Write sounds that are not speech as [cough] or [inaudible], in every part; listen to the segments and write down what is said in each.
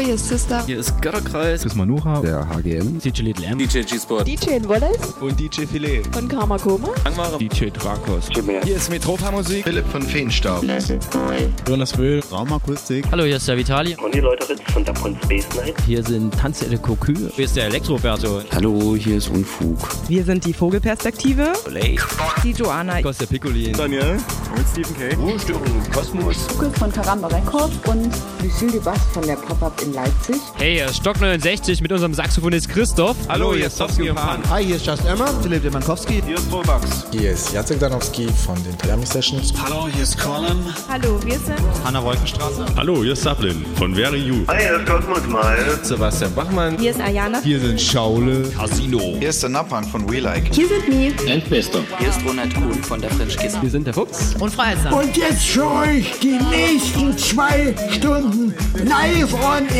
Hallo, hier ist Sister. Hier ist Götterkreis. Chris Manuha. Der HGM. DJ Little M. DJ G-Sport. DJ Wallace. Und DJ Filet. Von Karma Koma. Angmare. DJ Drakos. Hier ist Metropa Musik. Philipp von Feenstaub. Jonas Wöhl. Raumakustik. Hallo, hier ist der Vitali. Und die Leute von der Space Night. Hier sind Tanze de Cocu. Hier ist der Elektroversion. Hallo, hier ist Unfug. Wir sind die Vogelperspektive. Olay. Die Joanna. Costa Piccolin. Daniel. Und Stephen K. Ruhestörung Kosmos. Lukas von Karamba Records und Lucille de Bass von der Pop-Up in Leipzig. Hey, hier ist Stock 69 mit unserem Saxophonist Christoph. Hallo, hier ist Sofsky und Pan. Hi, hier ist Just Emma. Philipp Demankowski. Hier ist Robax. Hier ist Jacek Danowski von den Triami Sessions. Hallo, hier ist Colin. Hallo, wir sind Hanna Wolkenstraße. Hallo, hier ist Sablin von Very You. Hi, hier ist Kosmos Mal. Sebastian Bachmann. Hier ist Ayana. Hier sind Schaule. Casino. Hier ist der Nappan von We Like. Hier sind Mi. Endbester. Hier ist Ronald Kuhn von der French Kiss. Wir sind der Fuchs. Und Freiheit. Und jetzt für euch die nächsten zwei Stunden live on air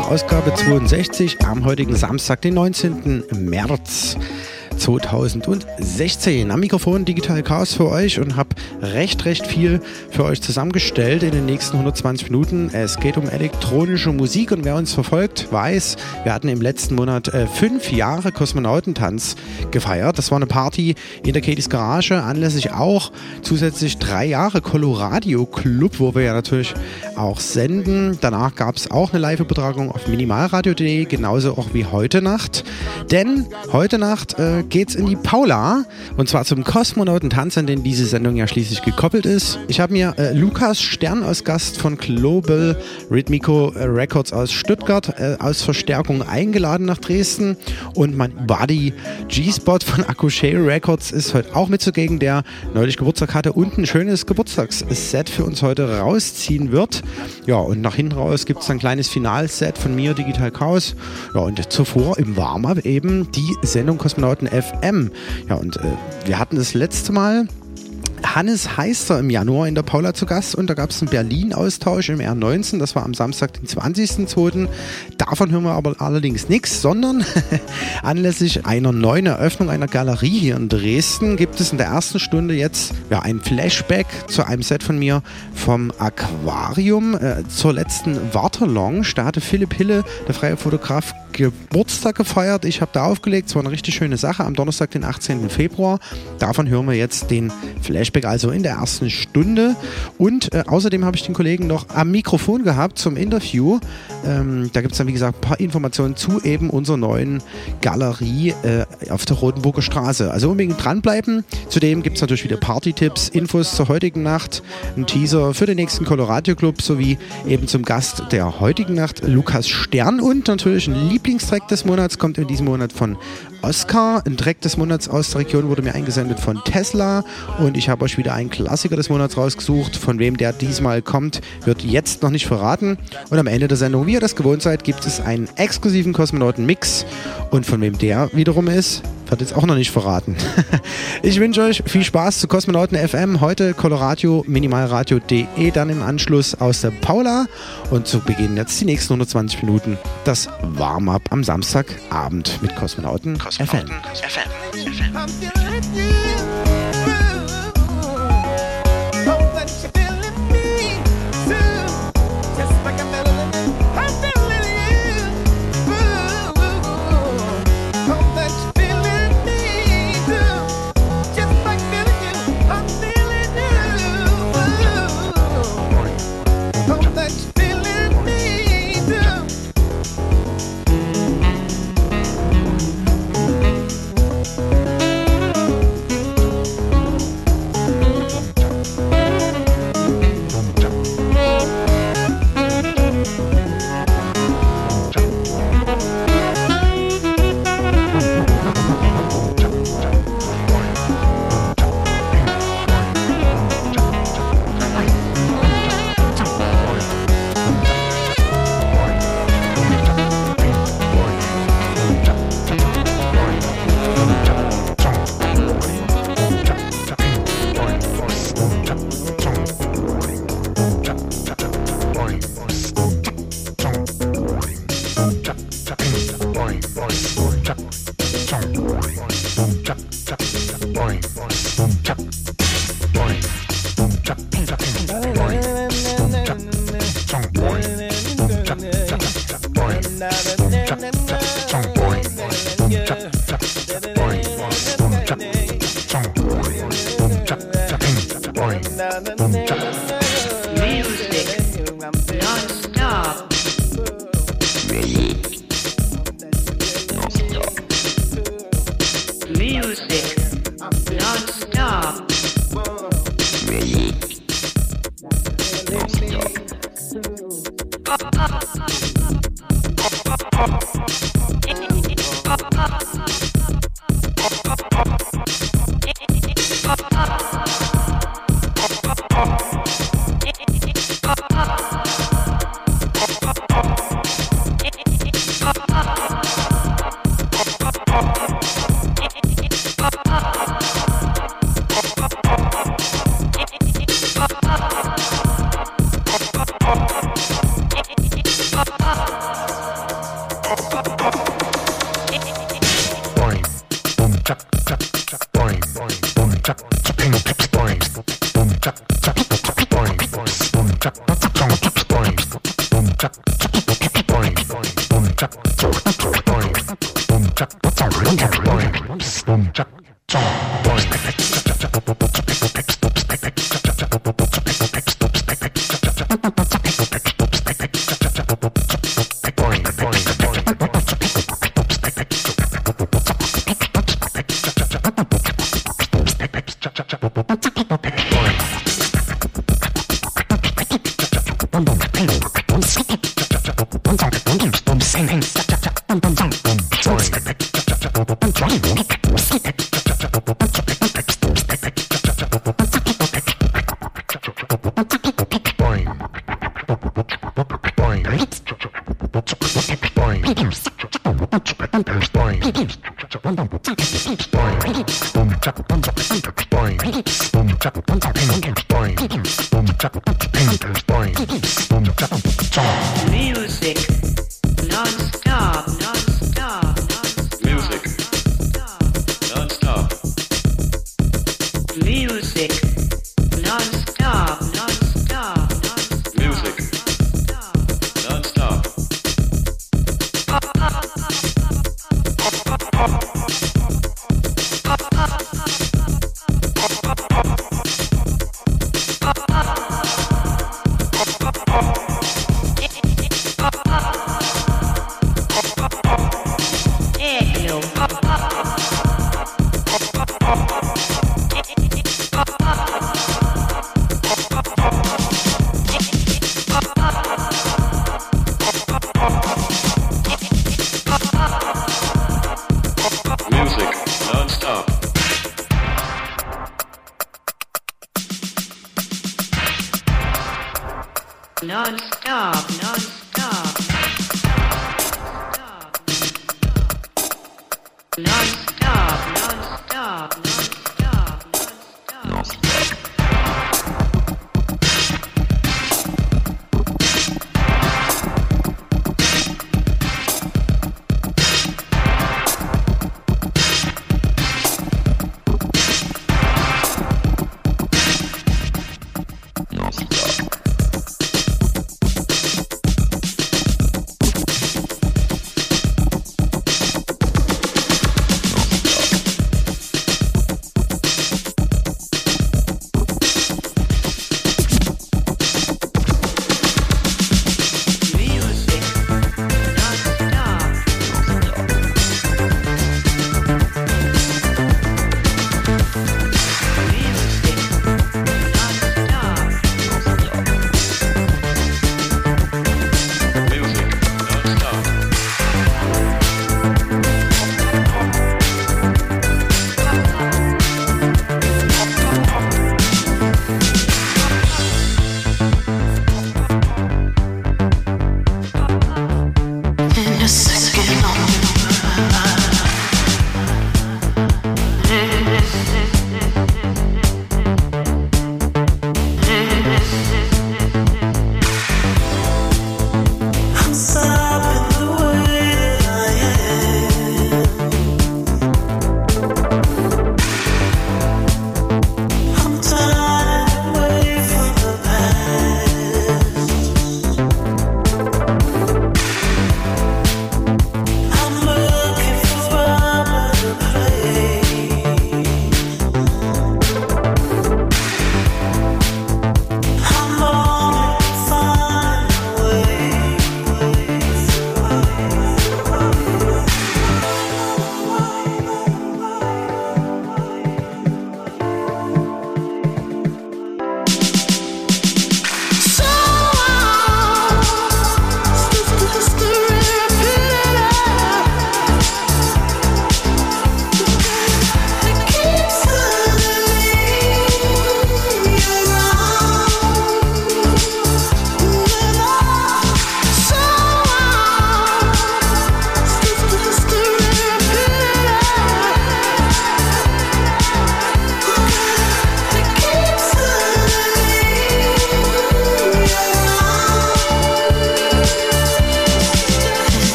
Ausgabe 62 am heutigen Samstag, den 19. März 2016. Am Mikrofon Digital Chaos für euch und habe recht, recht viel für euch zusammengestellt in den nächsten 120 Minuten. Es geht um elektronische Musik und wer uns verfolgt, weiß, wir hatten im letzten Monat äh, fünf Jahre Kosmonautentanz gefeiert. Das war eine Party in der Katie's Garage, anlässlich auch zusätzlich drei Jahre Coloradio Club, wo wir ja natürlich auch senden. Danach gab es auch eine Live-Übertragung auf minimalradio.de, genauso auch wie heute Nacht. Denn heute Nacht äh, geht's in die Paula und zwar zum Kosmonautentanz, an den diese Sendung ja schließlich gekoppelt ist. Ich habe mir äh, Lukas Stern als Gast von Global Rhythmico Records aus Stuttgart äh, aus Verstärkung eingeladen nach Dresden und mein Buddy G-Spot von Akushay Records ist heute auch mit zugegen, der neulich Geburtstag hatte und ein schönes Geburtstagsset für uns heute rausziehen wird. Ja, und nach hinten raus gibt es ein kleines Finalset von mir, Digital Chaos. Ja, und zuvor im Warm-Up eben die Sendung Kosmonauten FM. Ja, und äh, wir hatten das letzte Mal Hannes Heister im Januar in der Paula zu Gast und da gab es einen Berlin-Austausch im R19, das war am Samstag, den 20.02. Davon hören wir aber allerdings nichts, sondern [laughs] anlässlich einer neuen Eröffnung einer Galerie hier in Dresden gibt es in der ersten Stunde jetzt ja, ein Flashback zu einem Set von mir vom Aquarium äh, zur letzten Wartelounge. Da hatte Philipp Hille, der freie Fotograf, Geburtstag gefeiert. Ich habe da aufgelegt. Es war eine richtig schöne Sache am Donnerstag, den 18. Februar. Davon hören wir jetzt den Flashback, also in der ersten Stunde. Und äh, außerdem habe ich den Kollegen noch am Mikrofon gehabt zum Interview. Ähm, da gibt es dann, wie gesagt, ein paar Informationen zu eben unserer neuen Galerie äh, auf der Rotenburger Straße. Also unbedingt dranbleiben. Zudem gibt es natürlich wieder Party-Tipps, Infos zur heutigen Nacht, ein Teaser für den nächsten Colorado Club sowie eben zum Gast der heutigen Nacht, Lukas Stern und natürlich ein Lieblingstrack des Monats kommt in diesem Monat von Oscar. Ein Track des Monats aus der Region wurde mir eingesendet von Tesla und ich habe euch wieder einen Klassiker des Monats rausgesucht. Von wem der diesmal kommt, wird jetzt noch nicht verraten. Und am Ende der Sendung, wie ihr das gewohnt seid, gibt es einen exklusiven Kosmonauten-Mix und von wem der wiederum ist, wird jetzt auch noch nicht verraten. [laughs] ich wünsche euch viel Spaß zu Kosmonauten FM. Heute Coloradio, minimalradio.de, dann im Anschluss aus der Paula. Und zu Beginn jetzt die nächsten 120 Minuten das Warm-up am Samstagabend mit Kosmonauten, Kosmonauten FM. FM. Boom, boom.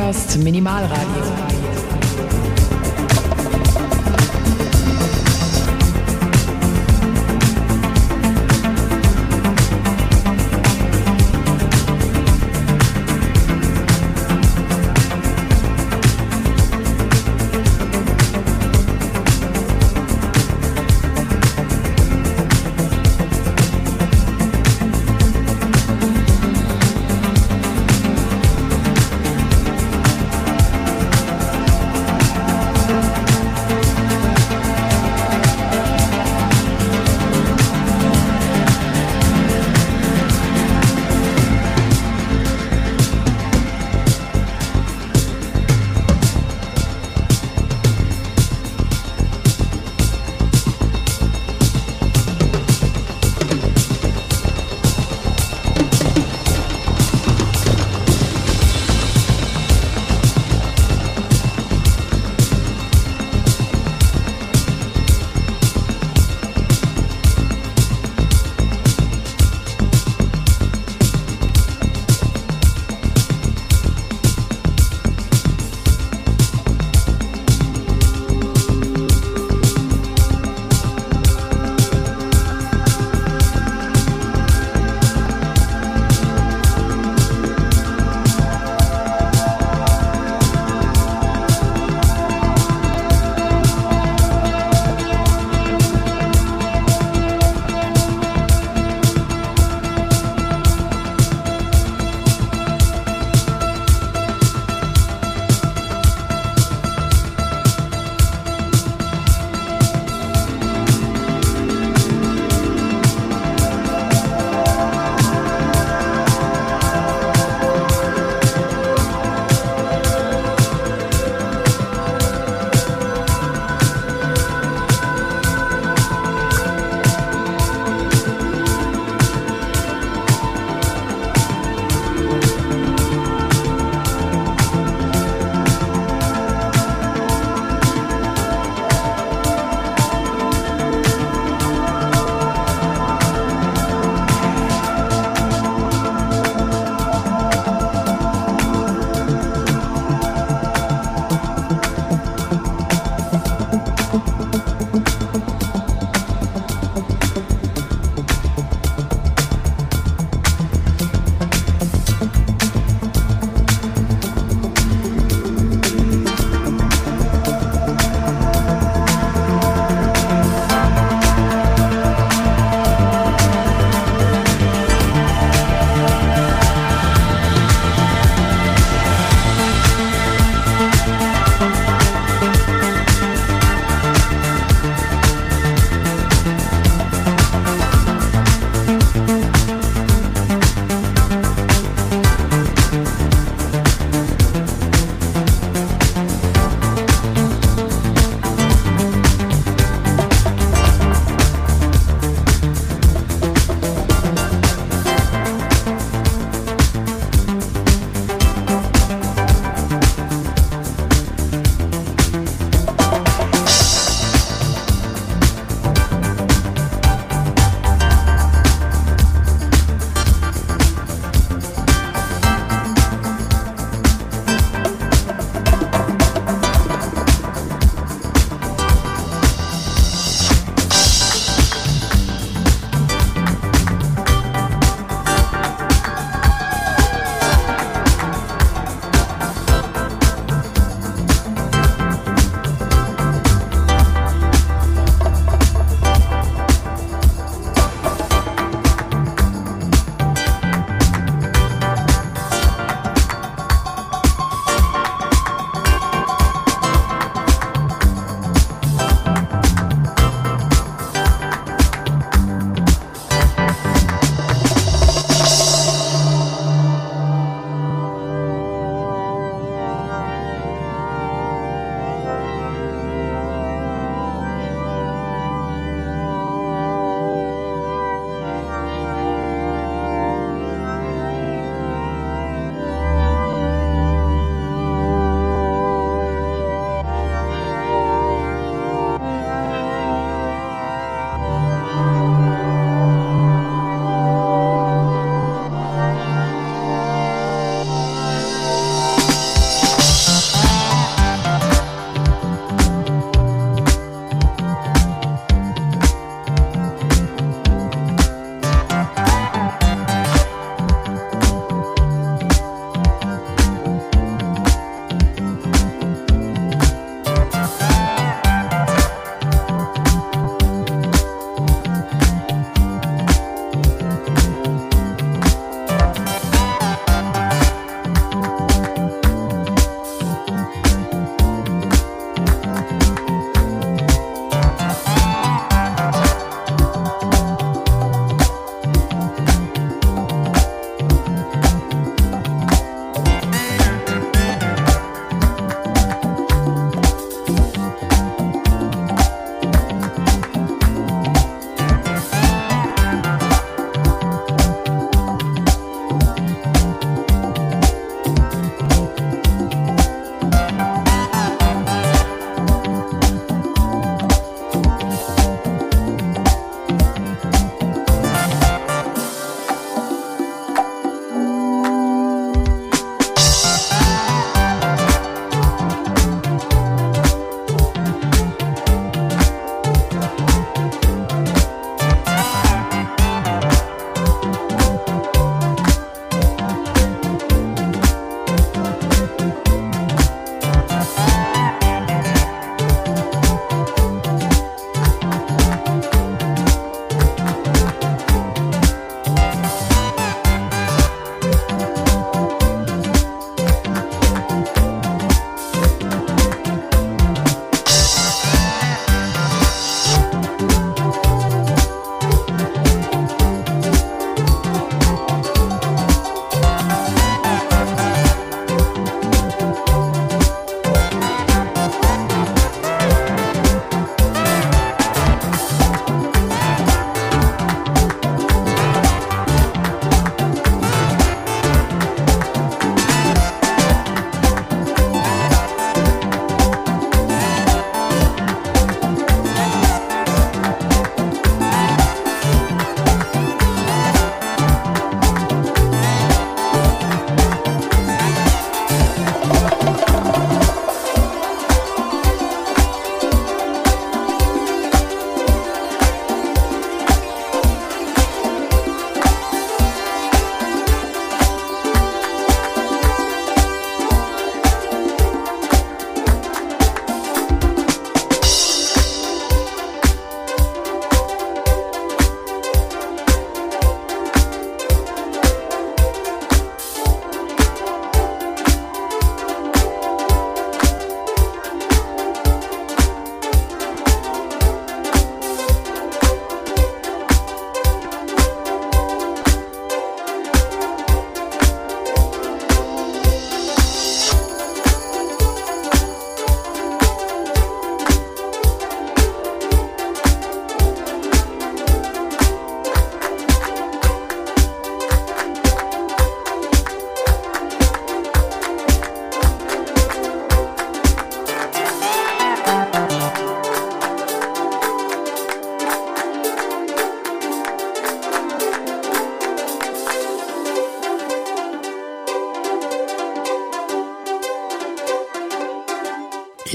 Hörst Minimalradio.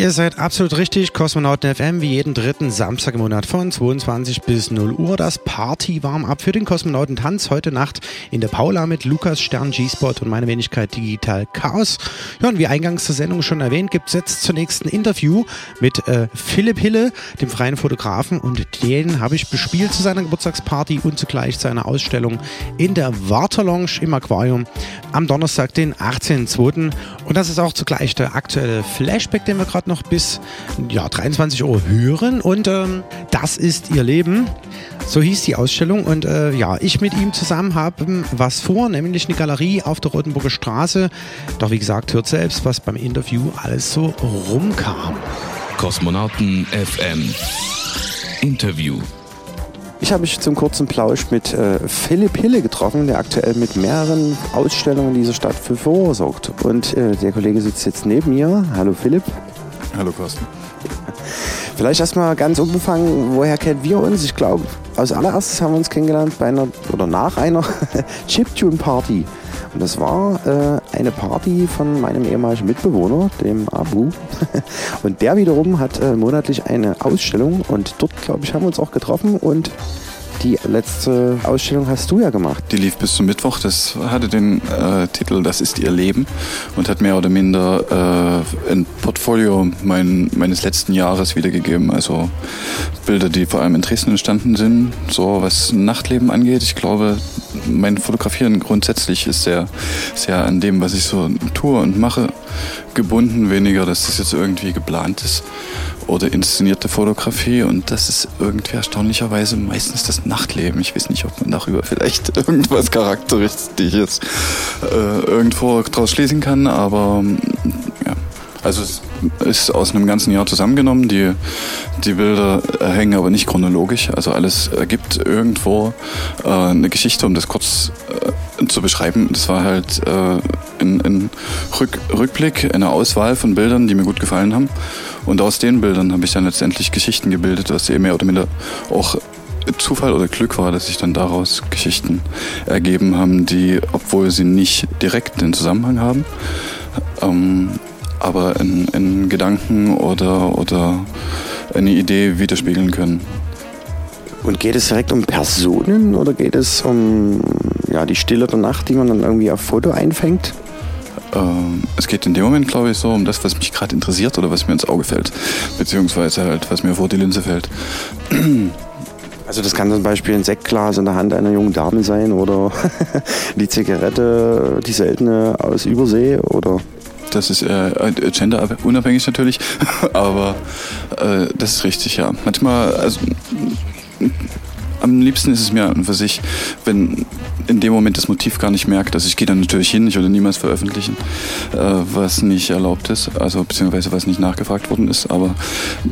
Ihr seid absolut richtig. Kosmonauten FM wie jeden dritten Samstag im Monat von 22 bis 0 Uhr. Das Party warm ab für den Kosmonautentanz heute Nacht in der Paula mit Lukas Stern, G-Spot und meine Wenigkeit Digital Chaos. Ja, und wie eingangs der Sendung schon erwähnt, gibt es jetzt zunächst ein Interview mit äh, Philipp Hille, dem freien Fotografen. Und den habe ich bespielt zu seiner Geburtstagsparty und zugleich zu einer Ausstellung in der Waterlounge im Aquarium am Donnerstag, den 18.02. Und das ist auch zugleich der aktuelle Flashback, den wir gerade noch bis ja, 23 Uhr hören. Und ähm, das ist ihr Leben. So hieß die Ausstellung. Und äh, ja, ich mit ihm zusammen habe was vor, nämlich eine Galerie auf der Rotenburger Straße. Doch wie gesagt, hört selbst, was beim Interview alles so rumkam. Kosmonauten FM Interview. Ich habe mich zum kurzen Plausch mit äh, Philipp Hille getroffen, der aktuell mit mehreren Ausstellungen dieser Stadt für Furore sorgt. Und äh, der Kollege sitzt jetzt neben mir. Hallo Philipp. Hallo Carsten. [laughs] Vielleicht erstmal ganz unbefangen, woher kennen wir uns? Ich glaube, als allererstes haben wir uns kennengelernt bei einer oder nach einer [laughs] Chiptune-Party. Und das war äh, eine Party von meinem ehemaligen Mitbewohner, dem Abu. [laughs] und der wiederum hat äh, monatlich eine Ausstellung und dort, glaube ich, haben wir uns auch getroffen und die letzte Ausstellung hast du ja gemacht. Die lief bis zum Mittwoch. Das hatte den äh, Titel Das ist ihr Leben und hat mehr oder minder äh, ein Portfolio mein, meines letzten Jahres wiedergegeben. Also Bilder, die vor allem in Dresden entstanden sind, so was Nachtleben angeht. Ich glaube, mein Fotografieren grundsätzlich ist sehr, sehr an dem, was ich so tue und mache, gebunden. Weniger, dass das jetzt irgendwie geplant ist oder inszenierte Fotografie und das ist irgendwie erstaunlicherweise meistens das Nachtleben. Ich weiß nicht, ob man darüber vielleicht [laughs] irgendwas Charakteristisches äh, irgendwo draus schließen kann, aber ja. Also es ist aus einem ganzen Jahr zusammengenommen. Die, die Bilder hängen aber nicht chronologisch. Also alles ergibt irgendwo äh, eine Geschichte, um das kurz äh, zu beschreiben. Das war halt äh, ein, ein Rück, Rückblick, eine Auswahl von Bildern, die mir gut gefallen haben. Und aus den Bildern habe ich dann letztendlich Geschichten gebildet, was eben mehr oder minder auch Zufall oder Glück war, dass sich dann daraus Geschichten ergeben haben, die, obwohl sie nicht direkt den Zusammenhang haben, ähm, aber in, in Gedanken oder, oder eine Idee widerspiegeln können. Und geht es direkt um Personen oder geht es um ja, die Stille der Nacht, die man dann irgendwie auf Foto einfängt? Ähm, es geht in dem Moment, glaube ich, so um das, was mich gerade interessiert oder was mir ins Auge fällt. Beziehungsweise halt, was mir vor die Linse fällt. [clears throat] Also das kann zum Beispiel ein Sektglas in der Hand einer jungen Dame sein oder [laughs] die Zigarette, die seltene aus Übersee oder das ist äh, genderunabhängig natürlich, [laughs] aber äh, das ist richtig, ja. Manchmal, also am liebsten ist es mir an für sich, wenn in dem Moment das Motiv gar nicht merkt. Also ich gehe dann natürlich hin, ich würde niemals veröffentlichen, äh, was nicht erlaubt ist, also beziehungsweise was nicht nachgefragt worden ist. Aber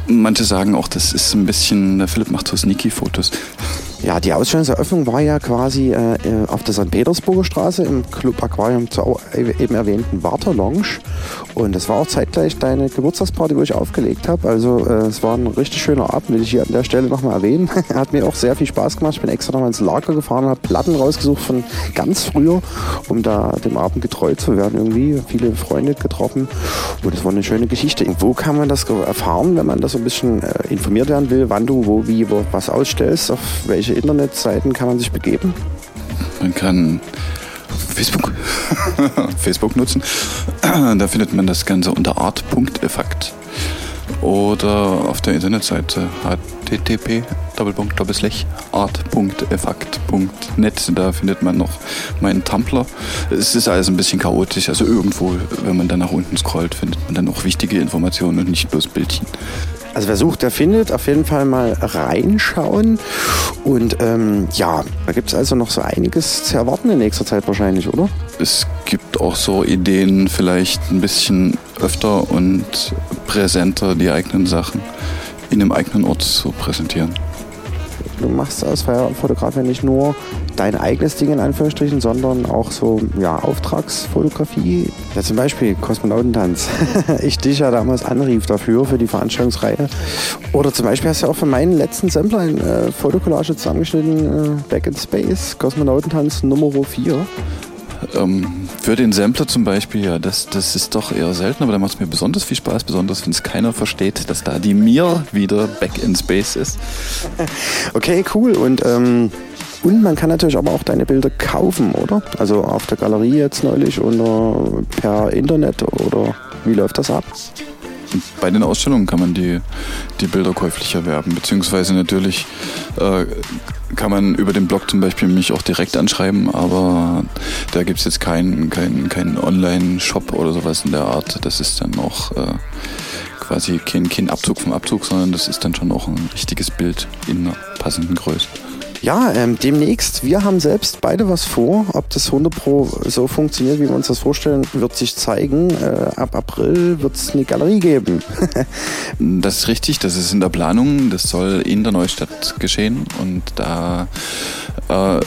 manche sagen auch, das ist ein bisschen, der Philipp macht so Sneaky-Fotos. [laughs] Ja, die Ausstellungseröffnung war ja quasi äh, auf der St. Petersburger Straße im Club Aquarium zur eben erwähnten Warter Lounge. Und das war auch zeitgleich deine Geburtstagsparty, wo ich aufgelegt habe. Also äh, es war ein richtig schöner Abend, will ich hier an der Stelle nochmal erwähnen. [laughs] Hat mir auch sehr viel Spaß gemacht. Ich bin extra nochmal ins Lager gefahren, habe Platten rausgesucht von ganz früher, um da dem Abend getreu zu werden irgendwie. Viele Freunde getroffen. Und es war eine schöne Geschichte. Wo kann man das erfahren, wenn man da so ein bisschen äh, informiert werden will, wann du wo, wie, wo, was ausstellst, auf welche Internetseiten kann man sich begeben? Man kann Facebook, [laughs] Facebook nutzen. [clears throat] Da findet man das Ganze unter art.effekt oder auf der Internetseite http art.effekt.net. Da findet man noch meinen Tumblr. Es ist alles ein bisschen chaotisch, also irgendwo, wenn man dann nach unten scrollt, findet man dann auch wichtige Informationen und nicht bloß Bildchen. Also wer sucht, der findet. Auf jeden Fall mal reinschauen. Und ähm, ja, da gibt es also noch so einiges zu erwarten in nächster Zeit wahrscheinlich, oder? Es gibt auch so Ideen, vielleicht ein bisschen öfter und präsenter die eigenen Sachen in einem eigenen Ort zu präsentieren. Du machst als Fotograf ja nicht nur dein eigenes Ding in Anführungsstrichen, sondern auch so ja, Auftragsfotografie. Ja, zum Beispiel Kosmonautentanz. [laughs] ich dich ja damals anrief dafür, für die Veranstaltungsreihe. Oder zum Beispiel hast du auch für meinen letzten Sampler eine äh, Fotokollage zusammengeschnitten, äh, Back in Space, Kosmonautentanz Nummer 4. Ähm, Für den Sampler zum Beispiel, ja, das, das ist doch eher selten, aber da macht es mir besonders viel Spaß, besonders wenn es keiner versteht, dass da die Mir wieder back in Space ist. [laughs] Okay, cool. Und, ähm, und man kann natürlich aber auch deine Bilder kaufen, oder? Also auf der Galerie jetzt neulich oder per Internet oder wie läuft das ab? Bei den Ausstellungen kann man die, die Bilder käuflich erwerben, beziehungsweise natürlich äh, kann man über den Blog zum Beispiel mich auch direkt anschreiben, aber da gibt es jetzt keinen kein, kein Online-Shop oder sowas in der Art. Das ist dann auch äh, quasi kein, kein Abzug vom Abzug, sondern das ist dann schon auch ein richtiges Bild in einer passenden Größe. Ja, ähm, demnächst, wir haben selbst beide was vor. Ob das 100 Pro so funktioniert, wie wir uns das vorstellen, wird sich zeigen. Äh, ab April wird es eine Galerie geben. [laughs] das ist richtig, das ist in der Planung. Das soll in der Neustadt geschehen und da äh,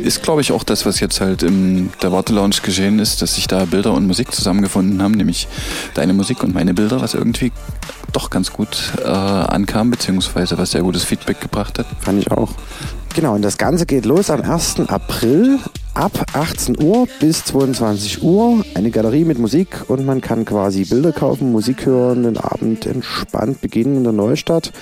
ist, glaube ich, auch das, was jetzt halt in der Wartelounge geschehen ist, dass sich da Bilder und Musik zusammengefunden haben, nämlich deine Musik und meine Bilder, was irgendwie doch ganz gut äh, ankam, beziehungsweise was sehr gutes Feedback gebracht hat. Fand ich auch. Genau, und das Ganze geht los am 1. April ab 18 Uhr bis 22 Uhr. Eine Galerie mit Musik und man kann quasi Bilder kaufen, Musik hören, den Abend entspannt beginnen in der Neustadt.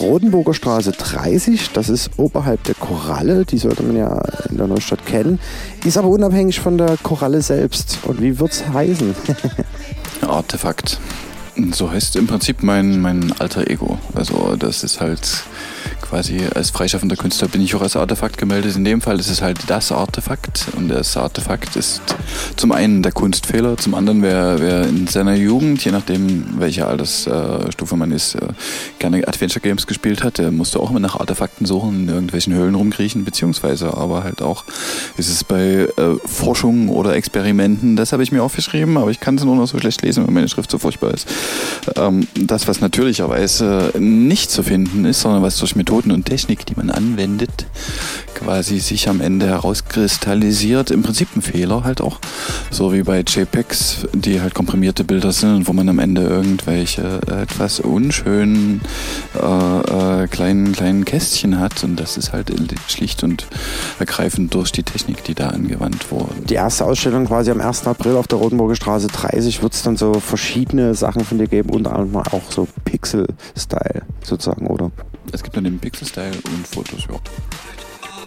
Rodenburger Straße 30, das ist oberhalb der Koralle, die sollte man ja in der Neustadt kennen, ist aber unabhängig von der Koralle selbst. Und wie wird's heißen? [laughs] Artefakt. So heißt im Prinzip mein, mein alter Ego. Also das ist halt quasi als freischaffender Künstler bin ich auch als Artefakt gemeldet. In dem Fall ist es halt das Artefakt und das Artefakt ist zum einen der Kunstfehler, zum anderen wer, wer in seiner Jugend, je nachdem welche Altersstufe man ist, äh, gerne Adventure Games gespielt hat, der musste auch immer nach Artefakten suchen, in irgendwelchen Höhlen rumkriechen, beziehungsweise aber halt auch ist es bei äh, Forschung oder Experimenten, das habe ich mir aufgeschrieben, aber ich kann es nur noch so schlecht lesen, weil meine Schrift so furchtbar ist. Ähm, das, was natürlicherweise nicht zu finden ist, sondern was durch Methoden und Technik, die man anwendet, quasi sich am Ende herauskristallisiert. Im Prinzip ein Fehler halt auch. So wie bei JPEGs, die halt komprimierte Bilder sind und wo man am Ende irgendwelche äh, etwas unschönen äh, äh, kleinen, kleinen Kästchen hat. Und das ist halt schlicht und ergreifend durch die Technik, die da angewandt wurde. Die erste Ausstellung quasi am 1. April auf der Rotenburger Straße 30 wird es dann so verschiedene Sachen von dir geben, unter anderem auch so Pixel-Style sozusagen, oder? Es gibt dann den Pixel-Style und Fotos, ja.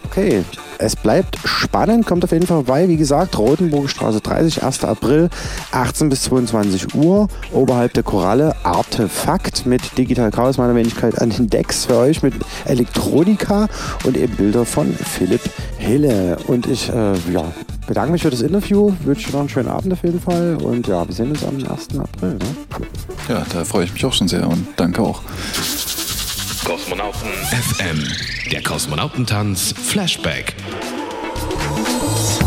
Okay, es bleibt spannend, kommt auf jeden Fall vorbei. Wie gesagt, Rotenburger Straße 30, 1. April, 18 bis 22 Uhr, oberhalb der Koralle, Artefakt mit Digital Chaos, meiner Wenigkeit an den Decks für euch mit Elektronika und eben Bilder von Philipp Hille. Und ich äh, ja, bedanke mich für das Interview, wünsche noch einen schönen Abend auf jeden Fall und ja, wir sehen uns am 1. April. Ne? Ja, da freue ich mich auch schon sehr und danke auch. Kosmonauten FM. Der Kosmonautentanz Flashback. Musik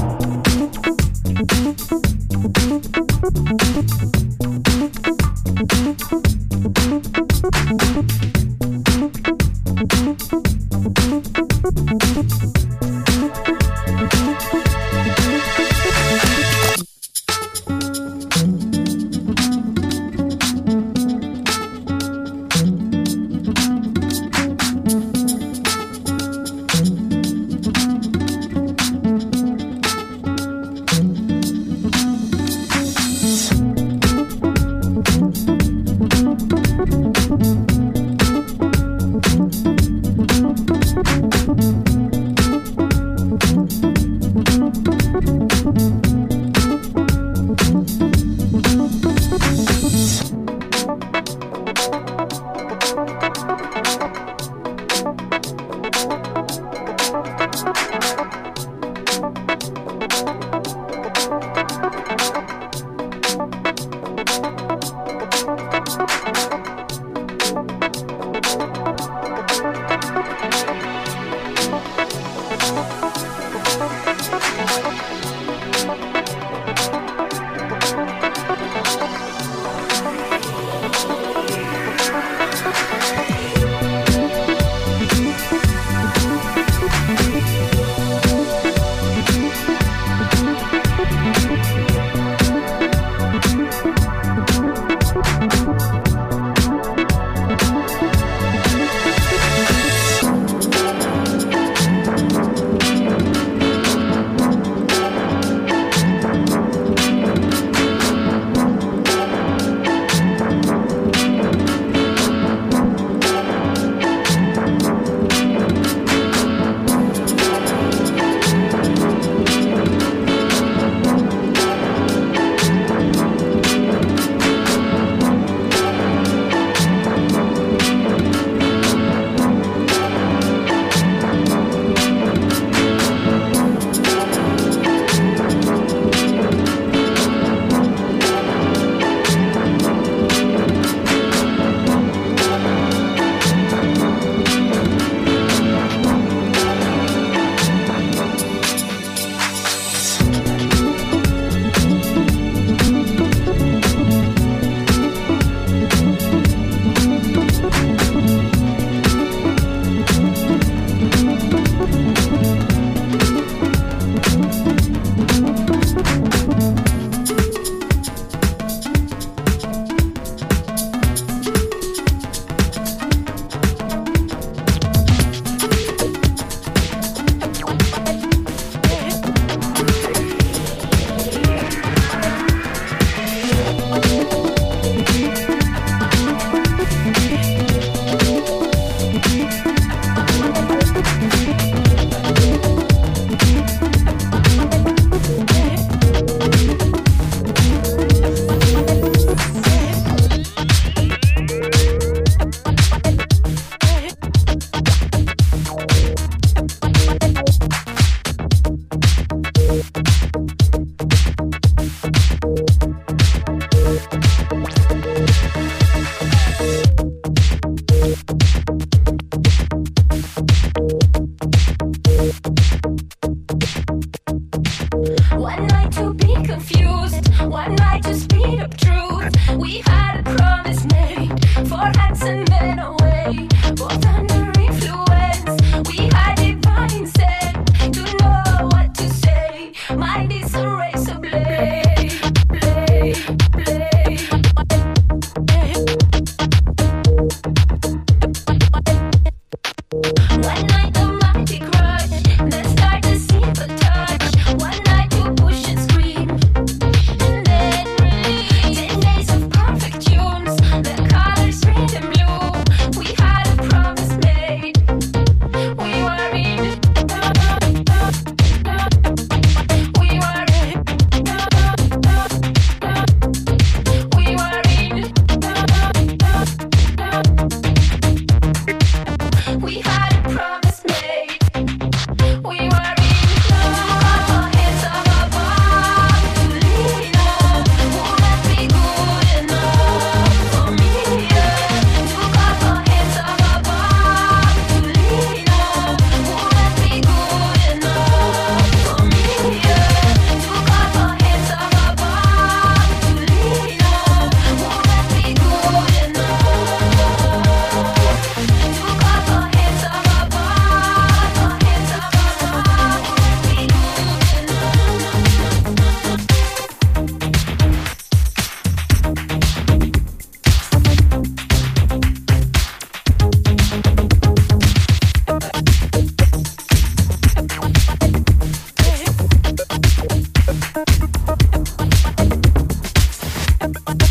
i don't Bye.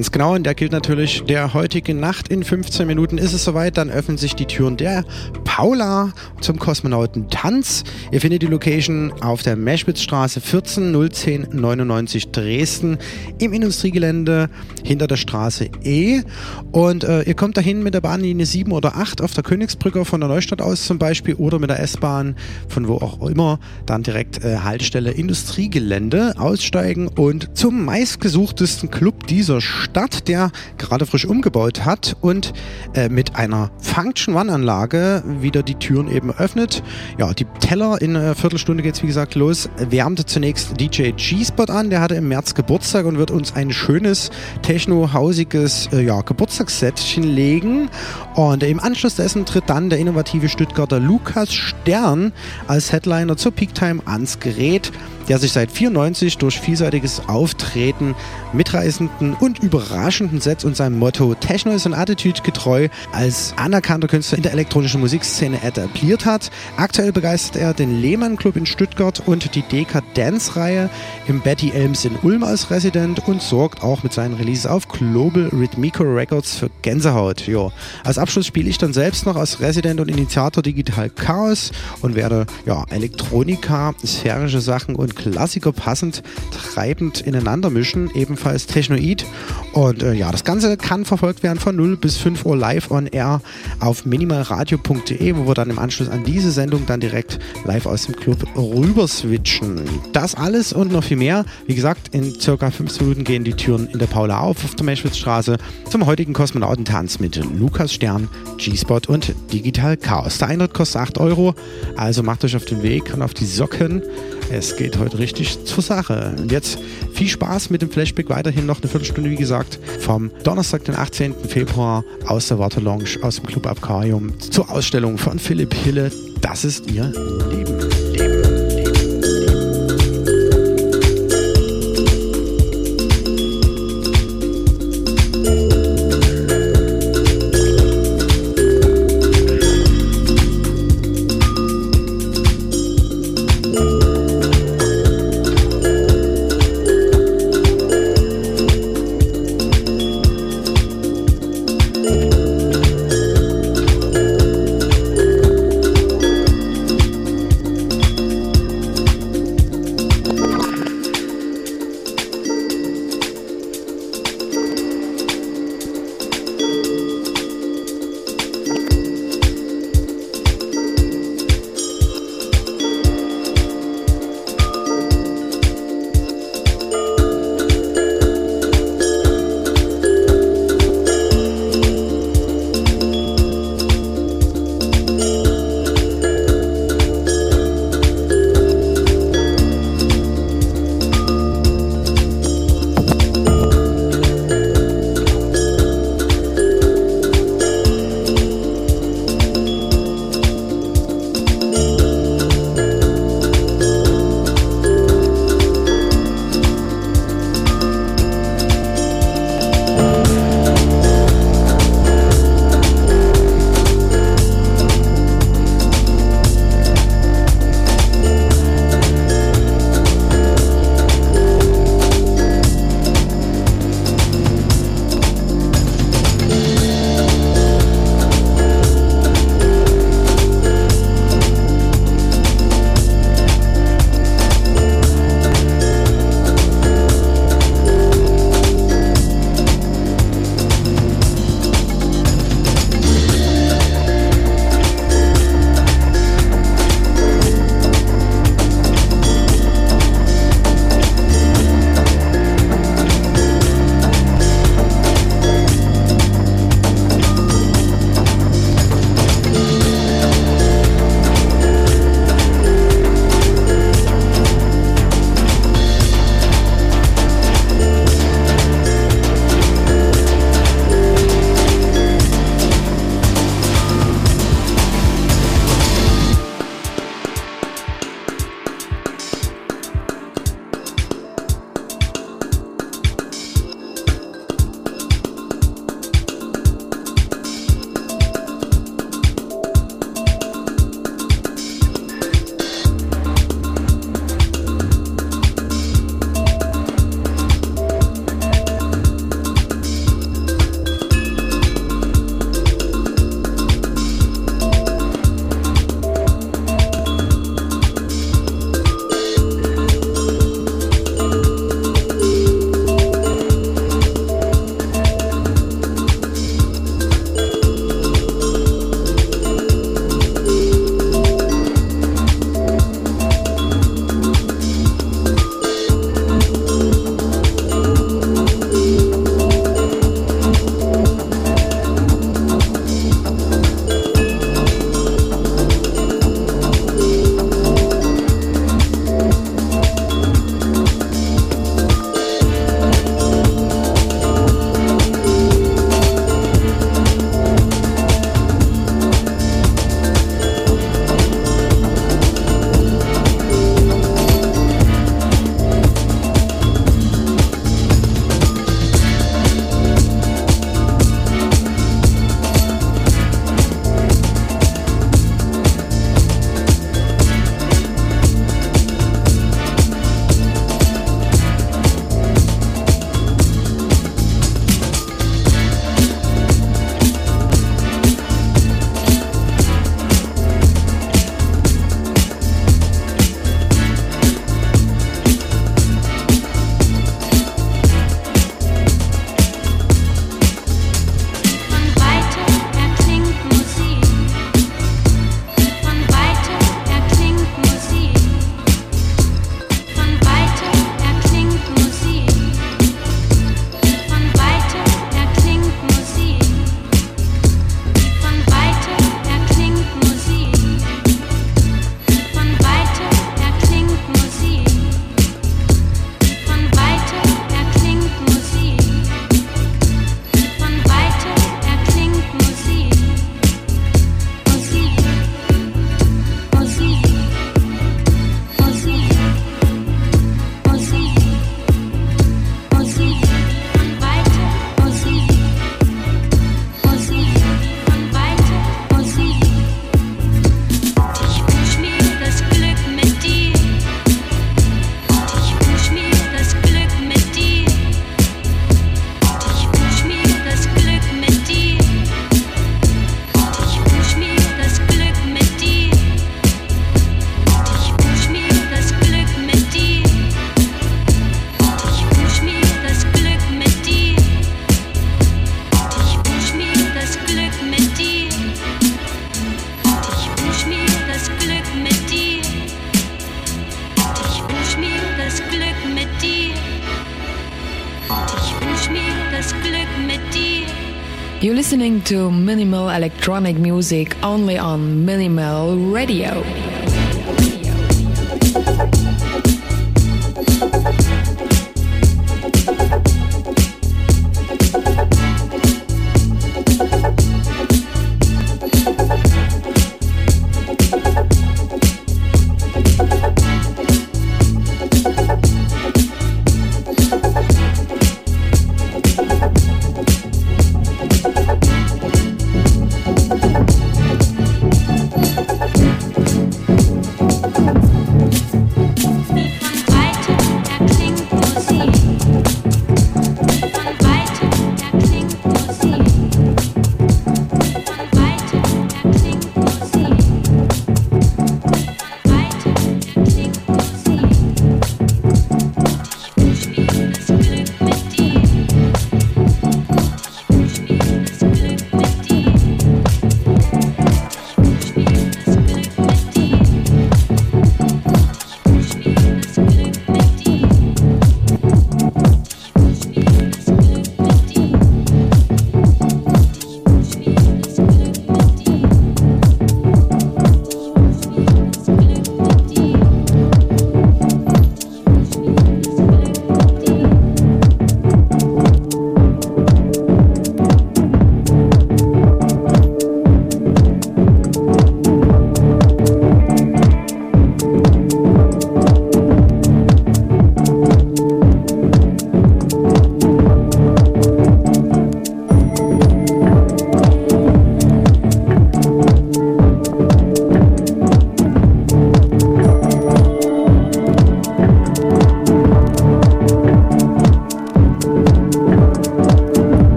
Ganz genau, und der gilt natürlich der heutigen Nacht. In 15 Minuten ist es soweit, dann öffnen sich die Türen der Paula zum Kosmonautentanz. Ihr findet die Location auf der Meschwitzstraße 14 010 99 Dresden im Industriegelände hinter der Straße E. Und äh, ihr kommt dahin mit der Bahnlinie 7 oder 8 auf der Königsbrücke von der Neustadt aus zum Beispiel oder mit der S-Bahn von wo auch immer, dann direkt äh, Haltestelle Industriegelände aussteigen und zum meistgesuchtesten Club dieser Stadt, der gerade frisch umgebaut hat und äh, mit einer Function One-Anlage wieder die Türen eben öffnet. Ja, die Teller in einer Viertelstunde geht es wie gesagt los. Wärmte zunächst DJ G-Spot an, der hatte im März Geburtstag und wird uns ein schönes techno-hausiges äh, ja, Geburtstagssetchen legen. Und im Anschluss dessen tritt dann der innovative Stuttgarter Lukas Stern als Headliner zur Peak Time ans Gerät der sich seit 94 durch vielseitiges Auftreten mitreißenden und überraschenden Sets und seinem Motto Techno ist an Attitude getreu als anerkannter Künstler in der elektronischen Musikszene etabliert hat. Aktuell begeistert er den Lehmann Club in Stuttgart und die Dekadenz-Reihe im Betty Elms in Ulm als Resident und sorgt auch mit seinen Releases auf Global Rhythmico Records für Gänsehaut. Jo. Als Abschluss spiele ich dann selbst noch als Resident und Initiator Digital Chaos und werde ja, Elektronika, sphärische Sachen und Klassiker passend treibend ineinander mischen, ebenfalls Technoid. Und äh, ja, das Ganze kann verfolgt werden von 0 bis 5 Uhr live on air auf minimalradio.de, wo wir dann im Anschluss an diese Sendung dann direkt live aus dem Club rüber switchen. Das alles und noch viel mehr. Wie gesagt, in circa 15 Minuten gehen die Türen in der Paula auf, auf der Meschwitzstraße, zum heutigen Kosmonautentanz mit Lukas Stern, G-Spot und Digital Chaos. Der Eintritt kostet 8 Euro, also macht euch auf den Weg und auf die Socken. Es geht heute richtig zur Sache. Und jetzt viel Spaß mit dem Flashback. Weiterhin noch eine Viertelstunde, wie gesagt, vom Donnerstag, den 18. Februar aus der Water Lounge, aus dem Club Aquarium zur Ausstellung von Philipp Hille. Das ist ihr. Leben. To minimal electronic music only on Minimal Radio.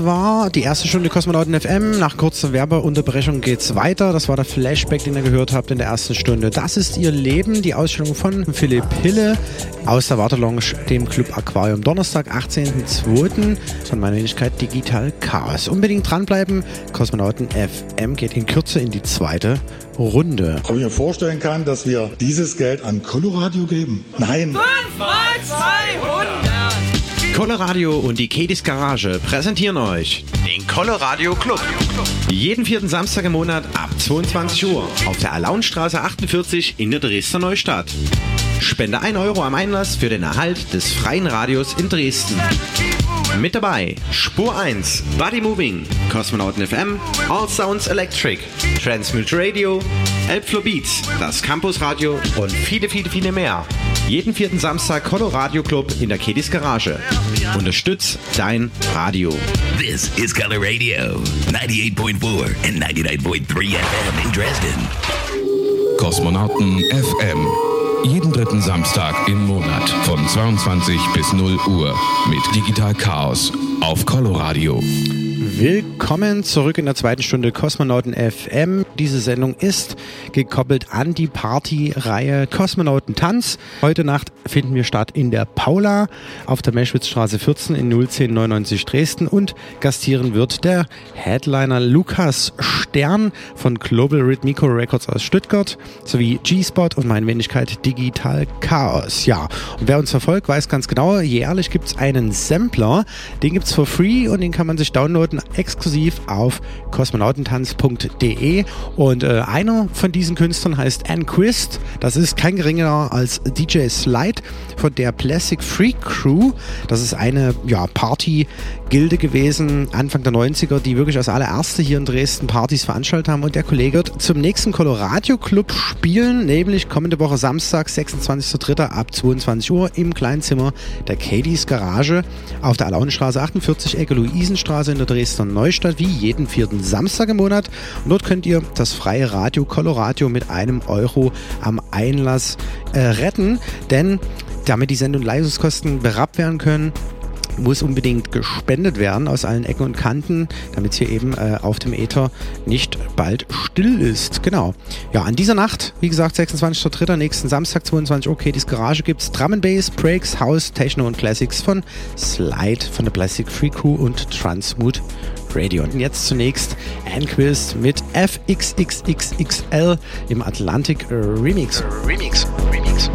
Das war die erste Stunde Kosmonauten FM. Nach kurzer Werbeunterbrechung geht's weiter. Das war der Flashback, den ihr gehört habt in der ersten Stunde. Das ist ihr Leben, die Ausstellung von Philipp Hille aus der Wartelounge, dem Club Aquarium. Donnerstag, 18.02. von meiner Wenigkeit Digital Chaos. Unbedingt dranbleiben. Kosmonauten FM geht in Kürze in die zweite Runde. Ob ich mir vorstellen kann, dass wir dieses Geld an Coloradio geben? Nein. 5 mal 200. Coloradio und die Kedis Garage präsentieren euch den Coloradio Club. Jeden vierten Samstag im Monat ab 22 Uhr auf der Alaunstraße 48 in der Dresdner Neustadt. Spende 1 Euro am Einlass für den Erhalt des freien Radios in Dresden. Mit dabei Spur 1, Body Moving, Kosmonauten FM, All Sounds Electric, Transmute Radio, Elbflow Beats, das Campus Radio und viele, viele, viele mehr. Jeden vierten Samstag Coloradio Club in der Kedis Garage. Unterstütz dein Radio. This is Color Radio, 98.4 and 99.3 FM in Dresden. Kosmonauten FM. Jeden dritten Samstag im Monat von 22 bis 0 Uhr mit Digital Chaos auf Coloradio. Willkommen zurück in der zweiten Stunde Kosmonauten FM. Diese Sendung ist gekoppelt an die Partyreihe Kosmonauten Tanz. Heute Nacht finden wir statt in der Paula auf der Meschwitzstraße 14 in 01099 Dresden und gastieren wird der Headliner Lukas Stern von Global Rhythmico Records aus Stuttgart sowie G-Spot und meine Wenigkeit Digital Chaos. Ja, und wer uns verfolgt, weiß ganz genau, jährlich gibt es einen Sampler, den gibt es for free und den kann man sich downloaden exklusiv auf kosmonautentanz.de und äh, einer von diesen Künstlern heißt Ann Quist. Das ist kein geringerer als DJ Slide von der Plastic Freak Crew. Das ist eine ja, Party-Gilde gewesen, Anfang der 90er, die wirklich als allererste hier in Dresden Partys veranstaltet haben. Und der Kollege wird zum nächsten Coloradio Club spielen, nämlich kommende Woche Samstag, 26.03. ab 22 Uhr im Kleinzimmer der Katie's Garage auf der Alaunstraße 48, Ecke Luisenstraße in der Dresdner Neustadt, wie jeden vierten Samstag im Monat. Und dort könnt ihr das freie Radio Coloradio mit einem Euro am Einlass äh, retten, denn damit die Sendung Leistungskosten berappt werden können, muss unbedingt gespendet werden aus allen Ecken und Kanten, damit es hier eben äh, auf dem Äther nicht bald still ist. Genau. Ja, an dieser Nacht, wie gesagt, 26.03. nächsten Samstag, 22 Uhr, Katie's Garage gibt's Drum and Bass, Breaks, House, Techno und Classics von Slide, von der Plastic Free Crew und Transmute Radio. Und jetzt zunächst Anquist mit FXXXXL im Atlantic Remix. Remix, Remix,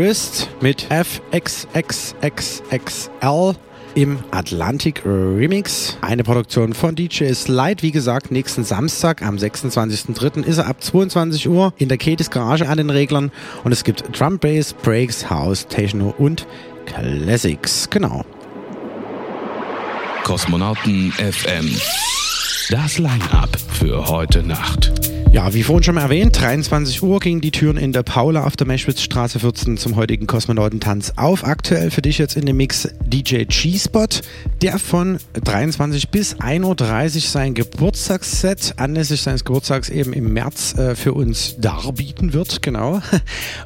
Anquist mit FXXXXL im Atlantic Remix. Eine Produktion von DJ Slide. Wie gesagt, nächsten Samstag am 26.03. ist er ab 22 Uhr in der Ketis Garage an den Reglern. Und es gibt Drum Bass, Breaks, House, Techno und Classics. Genau. Kosmonauten FM. Das Line-Up für heute Nacht. Ja, wie vorhin schon mal erwähnt, 23 Uhr gingen die Türen in der Paula auf der Meschwitzstraße 14 zum heutigen Kosmonautentanz auf. Aktuell für dich jetzt in dem Mix DJ G-Spot, der von 23 bis 1.30 Uhr sein Geburtstagsset anlässlich seines Geburtstags eben im März äh, für uns darbieten wird, genau.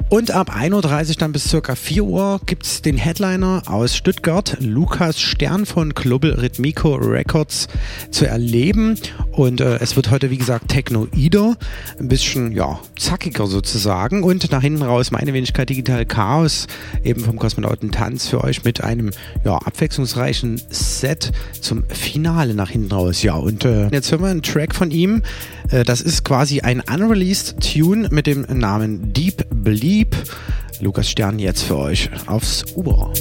Und ab 1.30 Uhr dann bis circa 4 Uhr gibt es den Headliner aus Stuttgart, Lukas Stern von Global Rhythmico Records zu erleben. Und äh, es wird heute, wie gesagt, Techno-Ido ein bisschen ja, zackiger sozusagen und nach hinten raus meine Wenigkeit Digital Chaos eben vom Kosmonauten Tanz für euch mit einem ja, abwechslungsreichen Set zum Finale nach hinten raus. Ja, und äh, jetzt hören wir einen Track von ihm. Äh, das ist quasi ein unreleased Tune mit dem Namen Deep Bleep. Lukas Stern jetzt für euch aufs Uber.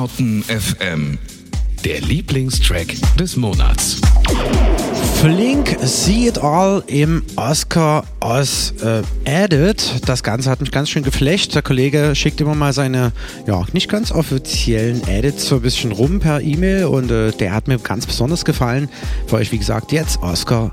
Kosmonauten FM. Der Lieblingstrack des Monats. Flink See It All im Oscar Oz äh, Edit. Das Ganze hat mich ganz schön geflecht. Der Kollege schickt immer mal seine, ja, nicht ganz offiziellen Edits so ein bisschen rum per E-Mail und äh, der hat mir ganz besonders gefallen. Für euch, wie gesagt, jetzt Oscar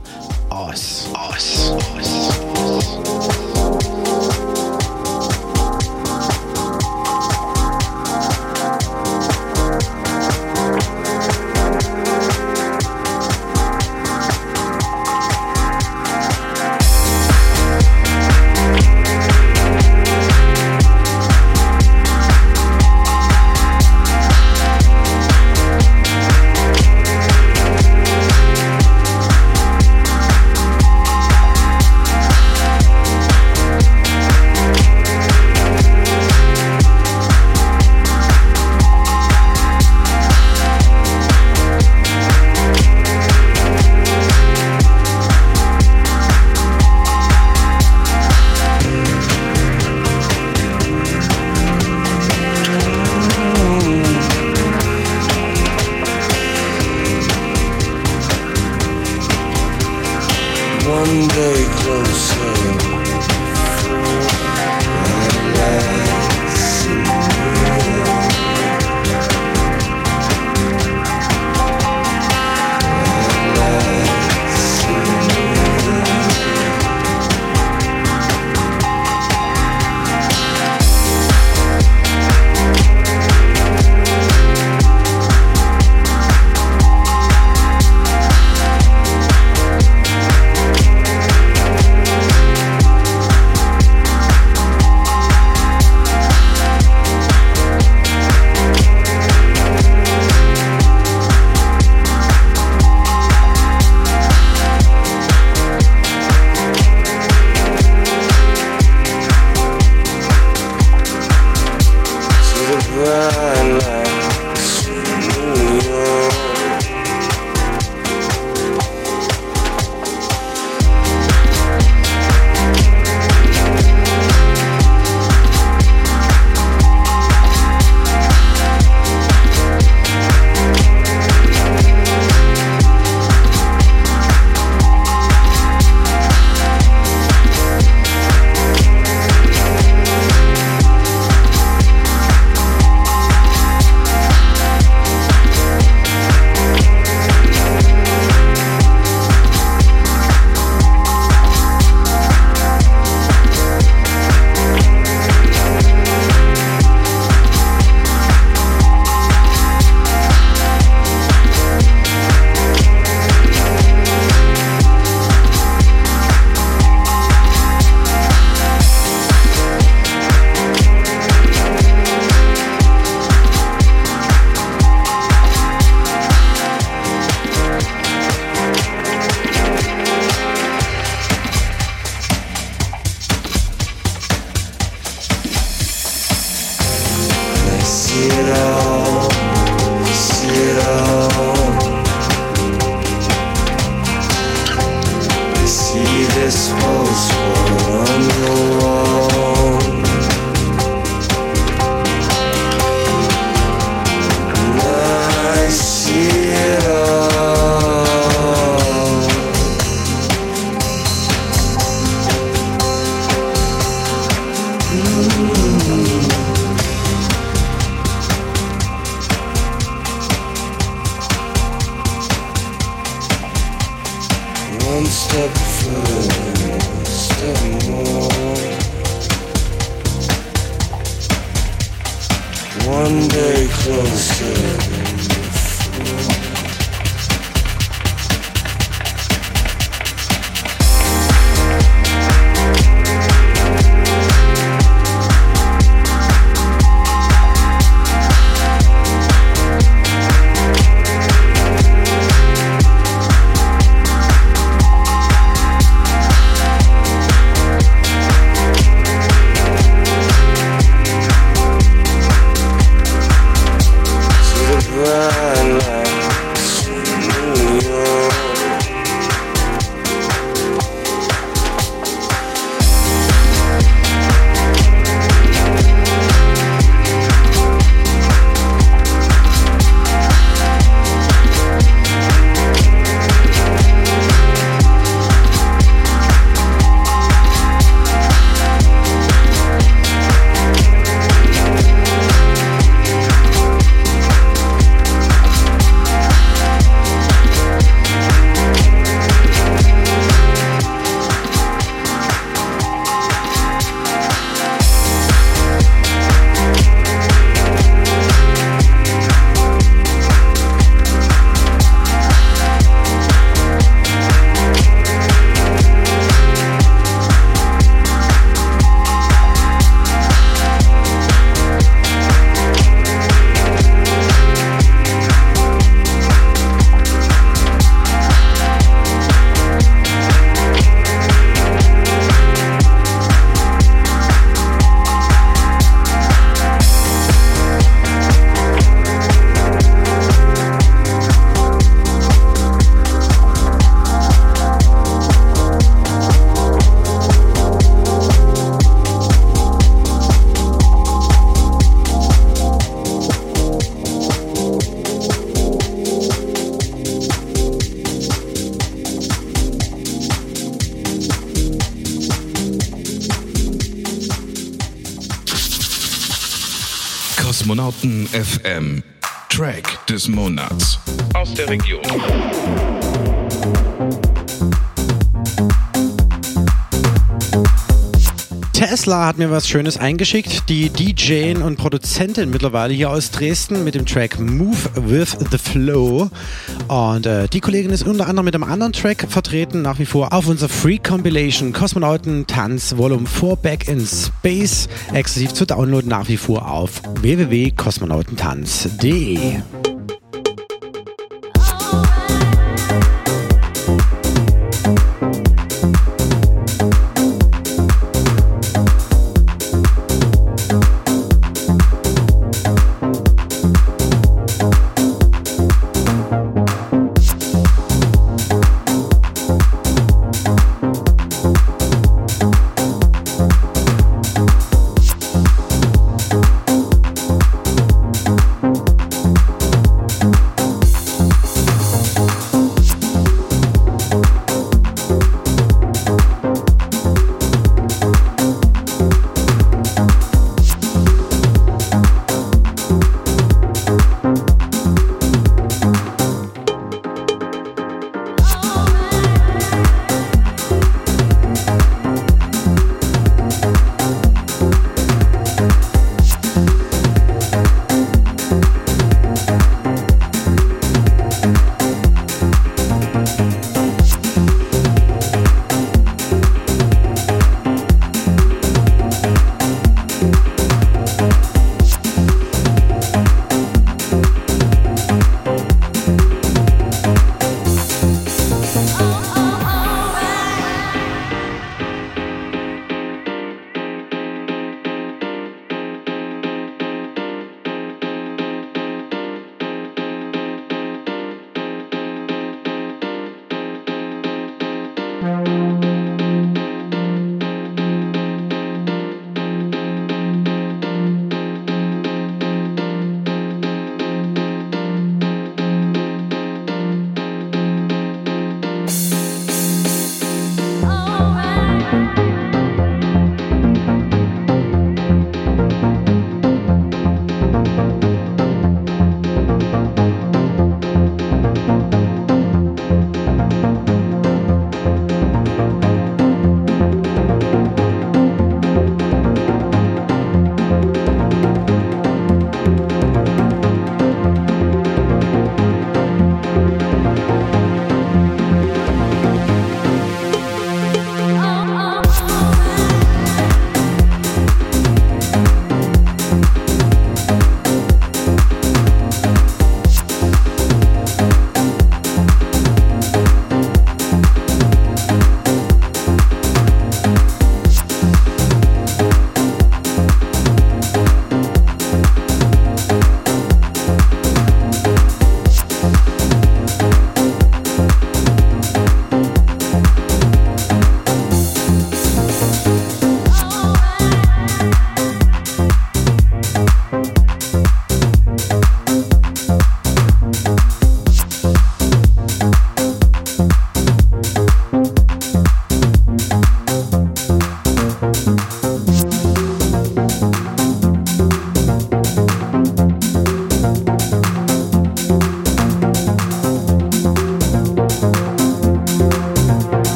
FM. Track des Monats. Aus der Region. Tesla hat mir was Schönes eingeschickt. Die DJ und Produzentin mittlerweile hier aus Dresden mit dem Track Move with the Flow. Und äh, die Kollegin ist unter anderem mit einem anderen Track vertreten, nach wie vor auf unserer Free Compilation Kosmonauten Tanz Volume 4 Back in Space. Exklusiv zu downloaden nach wie vor auf www.kosmonautentanz.de.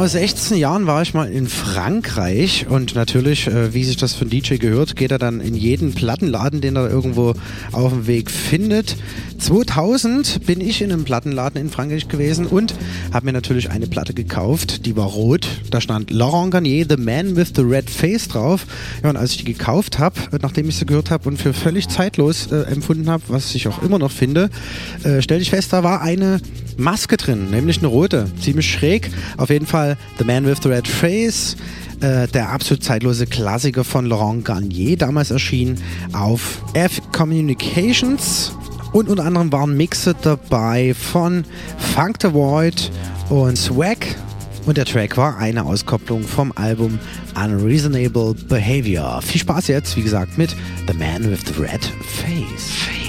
Vor genau 16 Jahren war ich mal in Frankreich und natürlich, äh, wie sich das für einen DJ gehört, geht er dann in jeden Plattenladen, den er irgendwo auf dem Weg findet. 2000 bin ich in einem Plattenladen in Frankreich gewesen und habe mir natürlich eine Platte gekauft, die war rot. Da stand Laurent Garnier, The Man with the Red Face drauf. Ja, und als ich die gekauft habe, nachdem ich sie gehört habe und für völlig zeitlos äh, empfunden habe, was ich auch immer noch finde, äh, stellte ich fest, da war eine Maske drin, nämlich eine rote. Ziemlich schräg. Auf jeden Fall The Man with the Red Face. Äh, der absolut zeitlose Klassiker von Laurent Garnier, damals erschien auf F Communications. Und unter anderem waren Mixe dabei von Funk the Void und Swag. Und der Track war eine Auskopplung vom Album Unreasonable Behavior. Viel Spaß jetzt, wie gesagt, mit The Man with the Red. Face.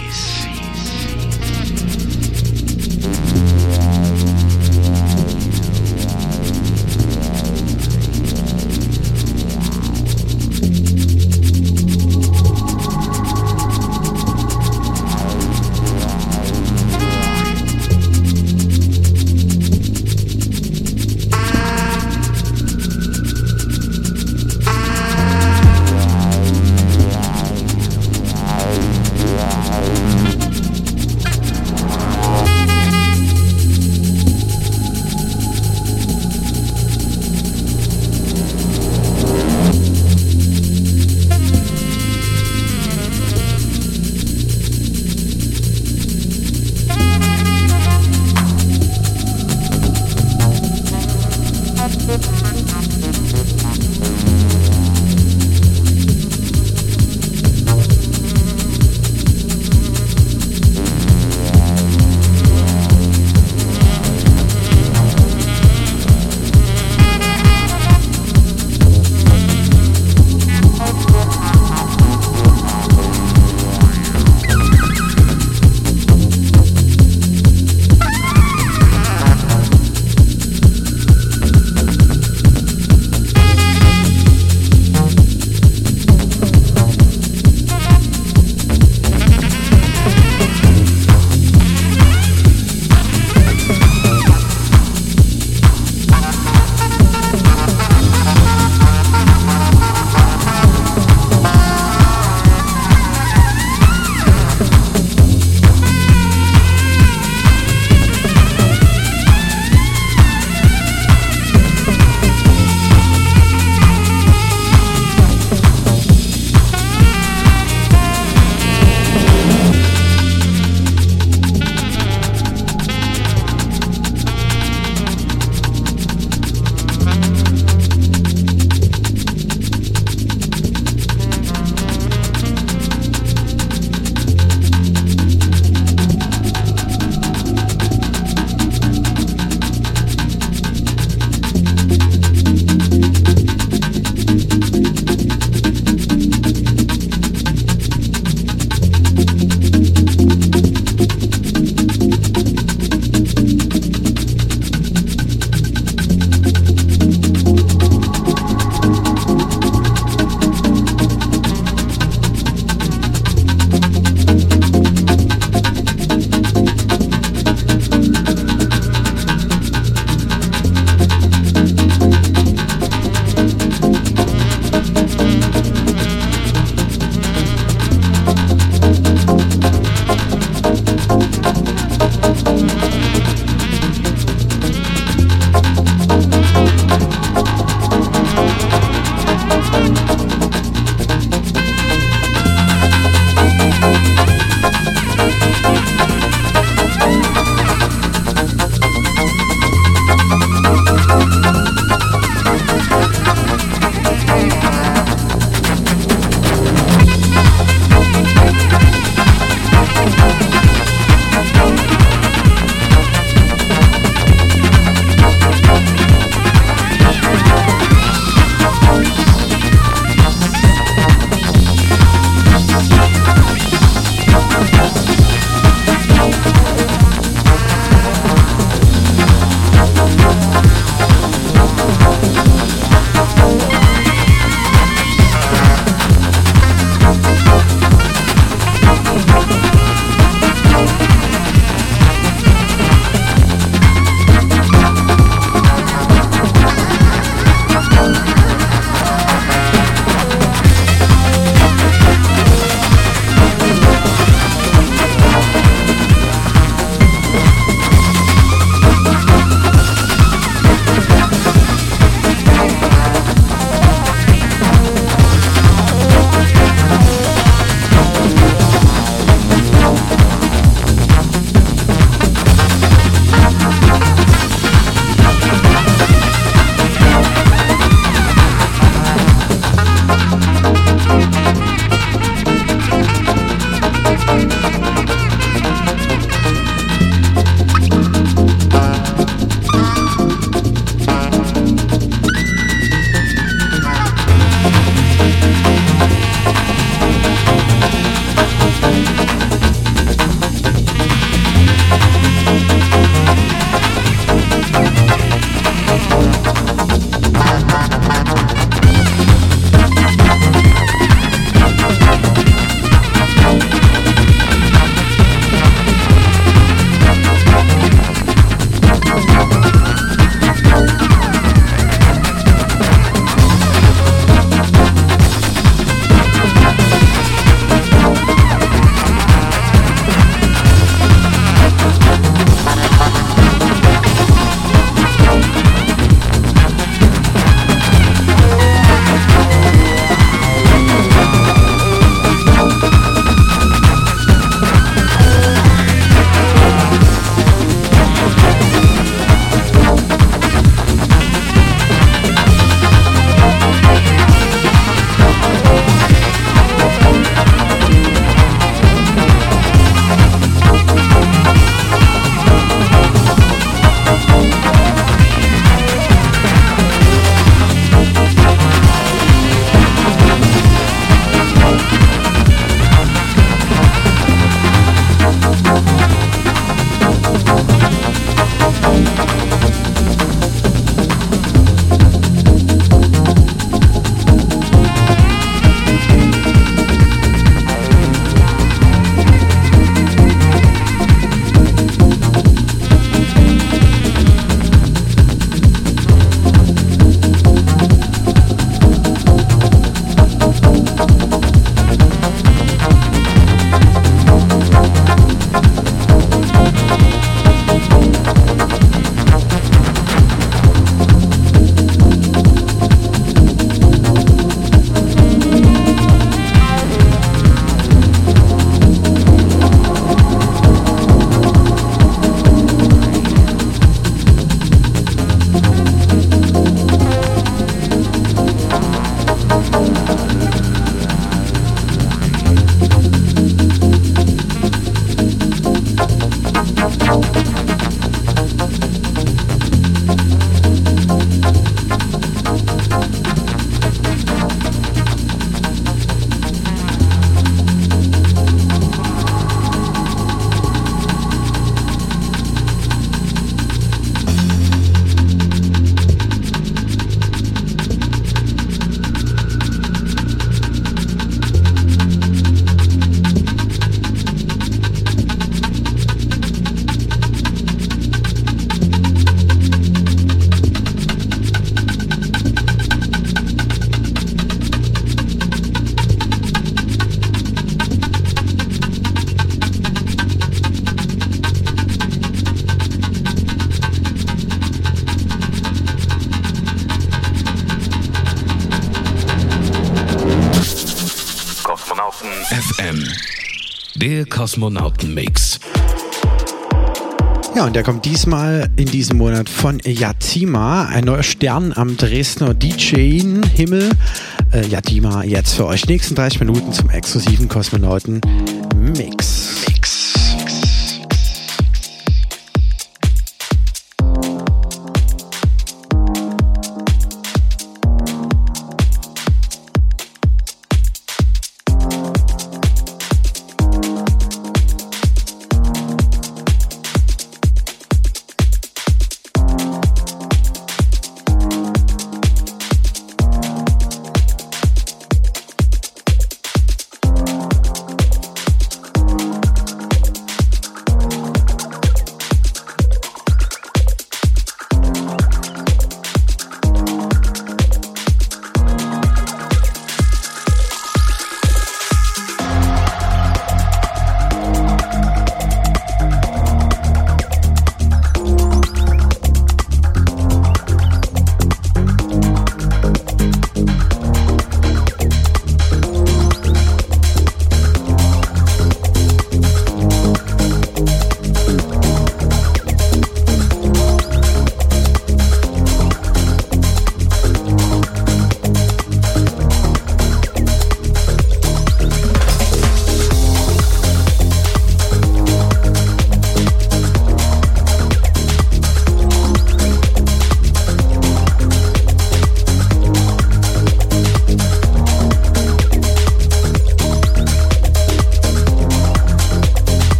Der Kosmonautenmix. Ja, und der kommt diesmal in diesem Monat von Yatima, ein neuer Stern am Dresdner DJ-Himmel. Äh, Yatima jetzt für euch nächsten 30 Minuten zum exklusiven Kosmonauten-Mix.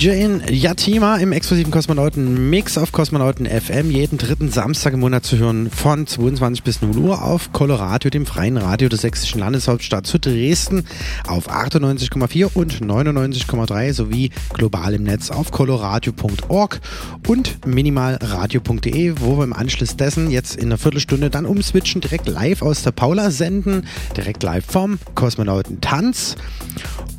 DJ Yatima im exklusiven Kosmonauten Mix auf Kosmonauten FM jeden dritten Samstag im Monat zu hören von 22 bis 0 Uhr auf Coloradio, dem freien Radio der sächsischen Landeshauptstadt zu Dresden auf 98,4 und 99,3 sowie global im Netz auf coloradio.org und minimalradio.de, wo wir im Anschluss dessen jetzt in einer Viertelstunde dann umswitchen, direkt live aus der Paula senden, direkt live vom Kosmonauten Tanz.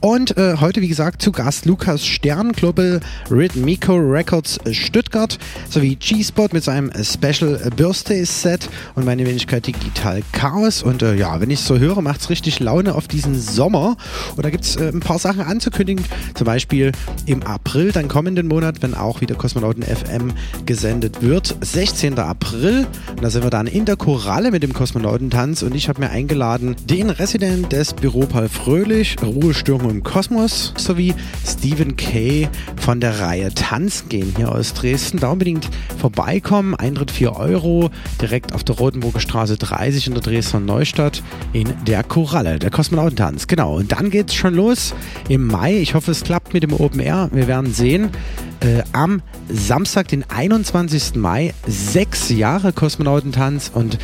Und äh, heute, wie gesagt, zu Gast Lukas Stern, Global Rhythmico Records Stuttgart, sowie G-Spot mit seinem Special Birthday Set und meine Wenigkeit Digital Chaos. Und äh, ja, wenn ich es so höre, macht es richtig Laune auf diesen Sommer. Und da gibt es äh, ein paar Sachen anzukündigen. Zum Beispiel im April, dann kommenden Monat, wenn auch wieder Kosmonauten FM gesendet wird. 16. April. Und da sind wir dann in der Koralle mit dem Kosmonautentanz. Und ich habe mir eingeladen den Resident des Büro Paul Fröhlich, Ruhestörung im Kosmos, sowie Stephen Kay von der Reihe Tanzen gehen hier aus Dresden. Da unbedingt vorbeikommen. Eintritt 4 Euro, direkt auf der Rotenburger Straße 30 in der Dresdner Neustadt in der Koralle, der Kosmonautentanz. Genau, und dann geht's schon los im Mai. Ich hoffe, es klappt mit dem Open Air. Wir werden sehen. Äh, am Samstag, den 21. Mai, sechs Jahre Kosmonautentanz und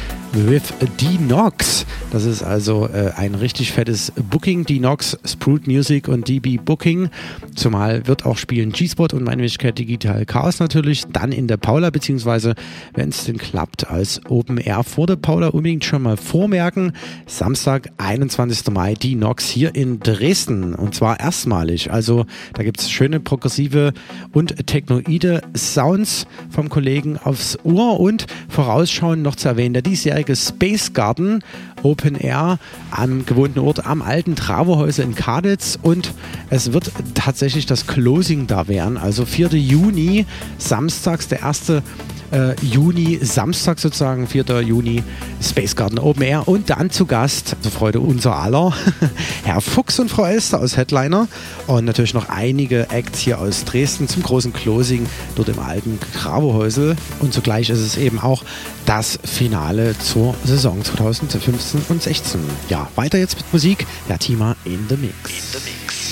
with D-Nox. Das ist also äh, ein richtig fettes Booking. D-Nox, Sprout Music und DB Booking. Zumal wird auch spielen G-Spot und meine Wenigkeit Digital Chaos natürlich. Dann in der Paula, beziehungsweise wenn es denn klappt, als Open Air vor der Paula unbedingt schon mal vormerken. Samstag, 21. Mai, D-Nox hier in Dresden. Und zwar erstmalig. Also da gibt es schöne progressive und technoide Sounds vom Kollegen aufs Ohr und vorausschauend noch zu erwähnen, der diesjährige Space Garden Open Air am gewohnten Ort am alten Travohäuser in Kaditz und es wird tatsächlich das Closing da werden, also 4. Juni, samstags der erste äh, Juni, Samstag sozusagen, 4. Juni, Space Garden Open Air und dann zu Gast, zur Freude unser aller, [laughs] Herr Fuchs und Frau Elster aus Headliner und natürlich noch einige Acts hier aus Dresden zum großen Closing dort im alten Grabohäusel und zugleich ist es eben auch das Finale zur Saison 2015 und 16. Ja, weiter jetzt mit Musik, ja, Tima in the Mix. In the Mix.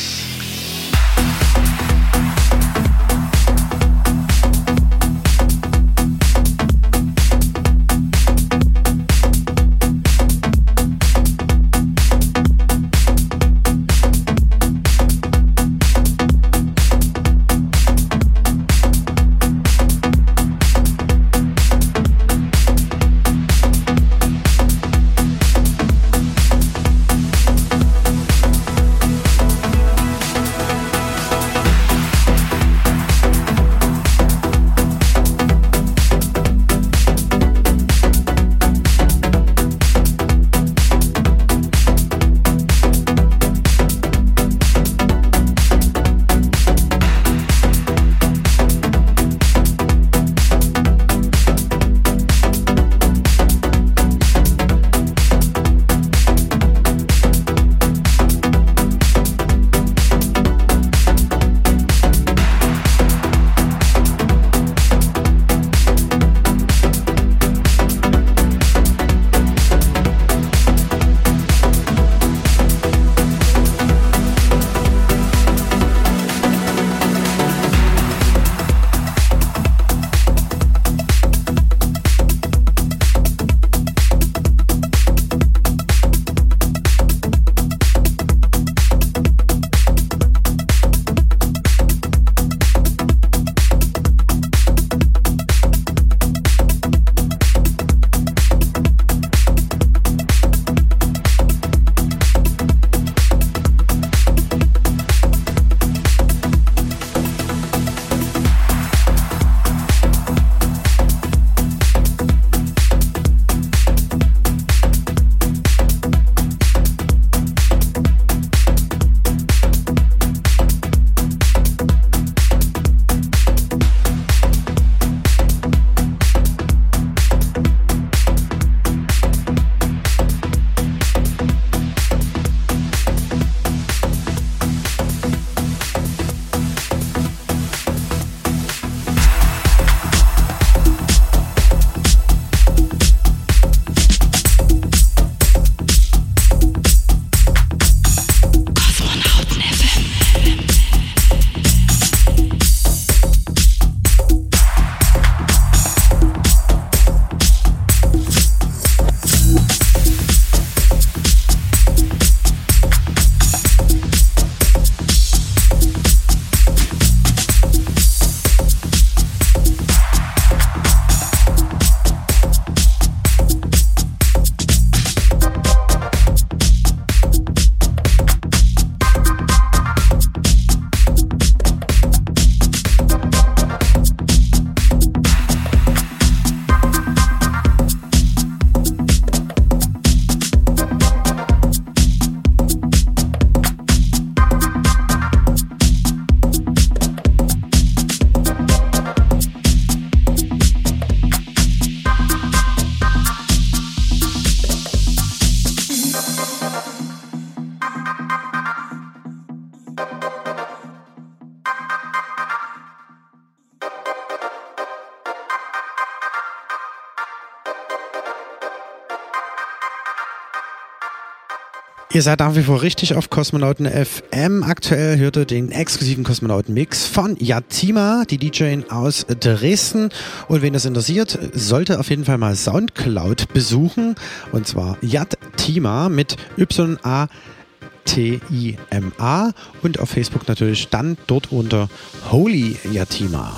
Ihr seid nach wie vor richtig auf Kosmonauten FM. Aktuell hört ihr den exklusiven Kosmonauten-Mix von Yatima, die DJ aus Dresden. Und wen das interessiert, sollte auf jeden Fall mal Soundcloud besuchen. Und zwar Yatima mit Y-A. T-I-M-A und auf Facebook natürlich dann dort unter Holy Yatima.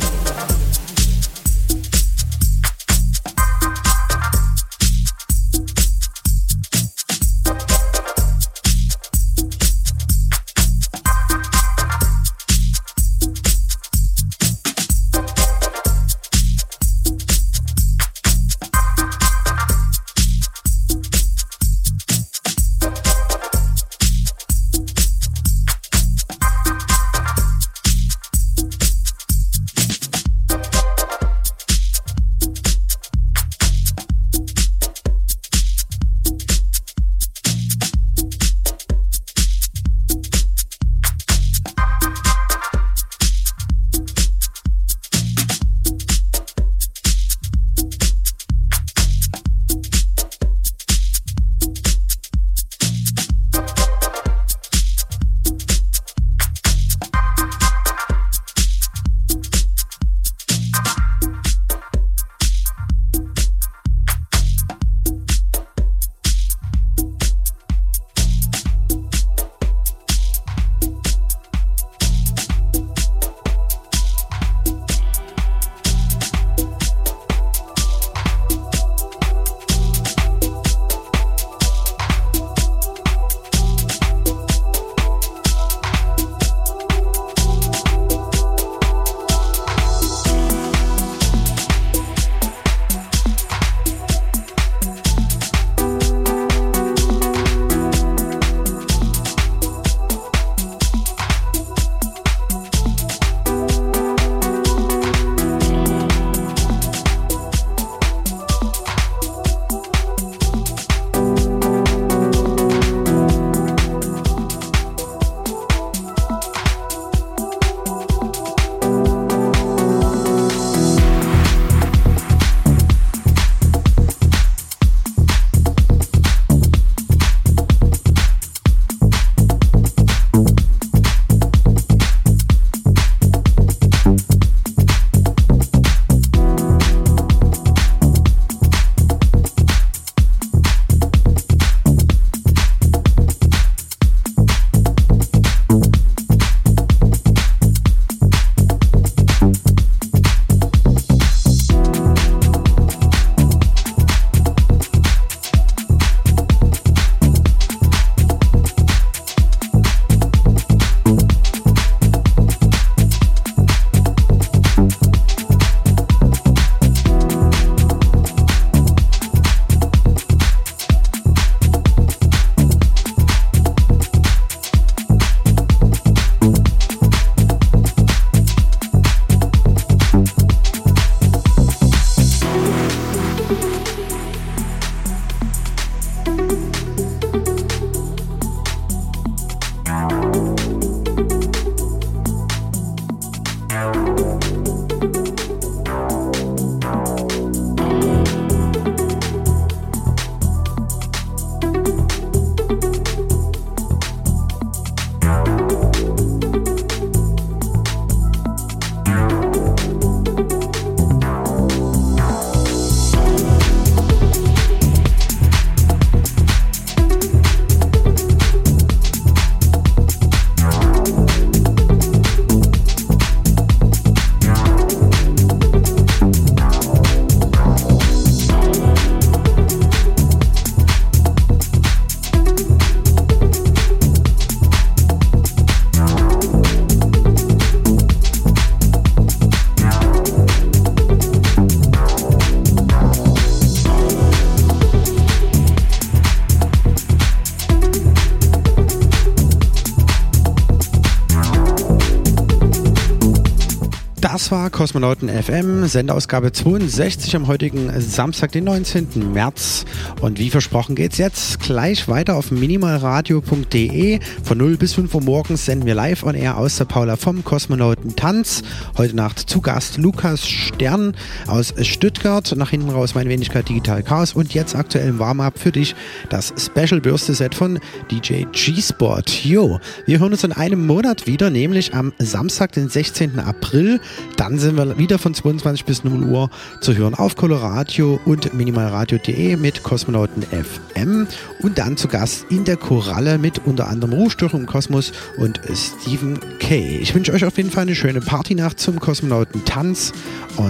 Kosmonauten FM, Sendeausgabe 62 am heutigen Samstag, den 19. März. Und wie versprochen geht's jetzt gleich weiter auf minimalradio.de. Von 0 bis 5 Uhr morgens senden wir live on air aus der Paula vom Kosmonauten Tanz. Heute Nacht zu Gast Lukas Stern aus Stuttgart. Nach hinten raus meine Wenigkeit Digital Chaos. Und jetzt aktuell im Warm-Up für dich das Special Bürste Set von DJ G-Sport. Jo, wir hören uns in einem Monat wieder, nämlich am Samstag, den 16. April. Dann sind wir wieder von 22 bis 0 Uhr zu hören auf Coloradio und minimalradio.de mit Kosmonauten FM und dann zu Gast in der Koralle mit unter anderem Ruhestörung im Kosmos und Stephen Kay. Ich wünsche euch auf jeden Fall eine schöne Partynacht zum Kosmonauten Tanz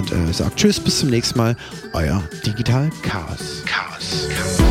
und äh, sagt Tschüss, bis zum nächsten Mal. Euer Digital Chaos. Chaos.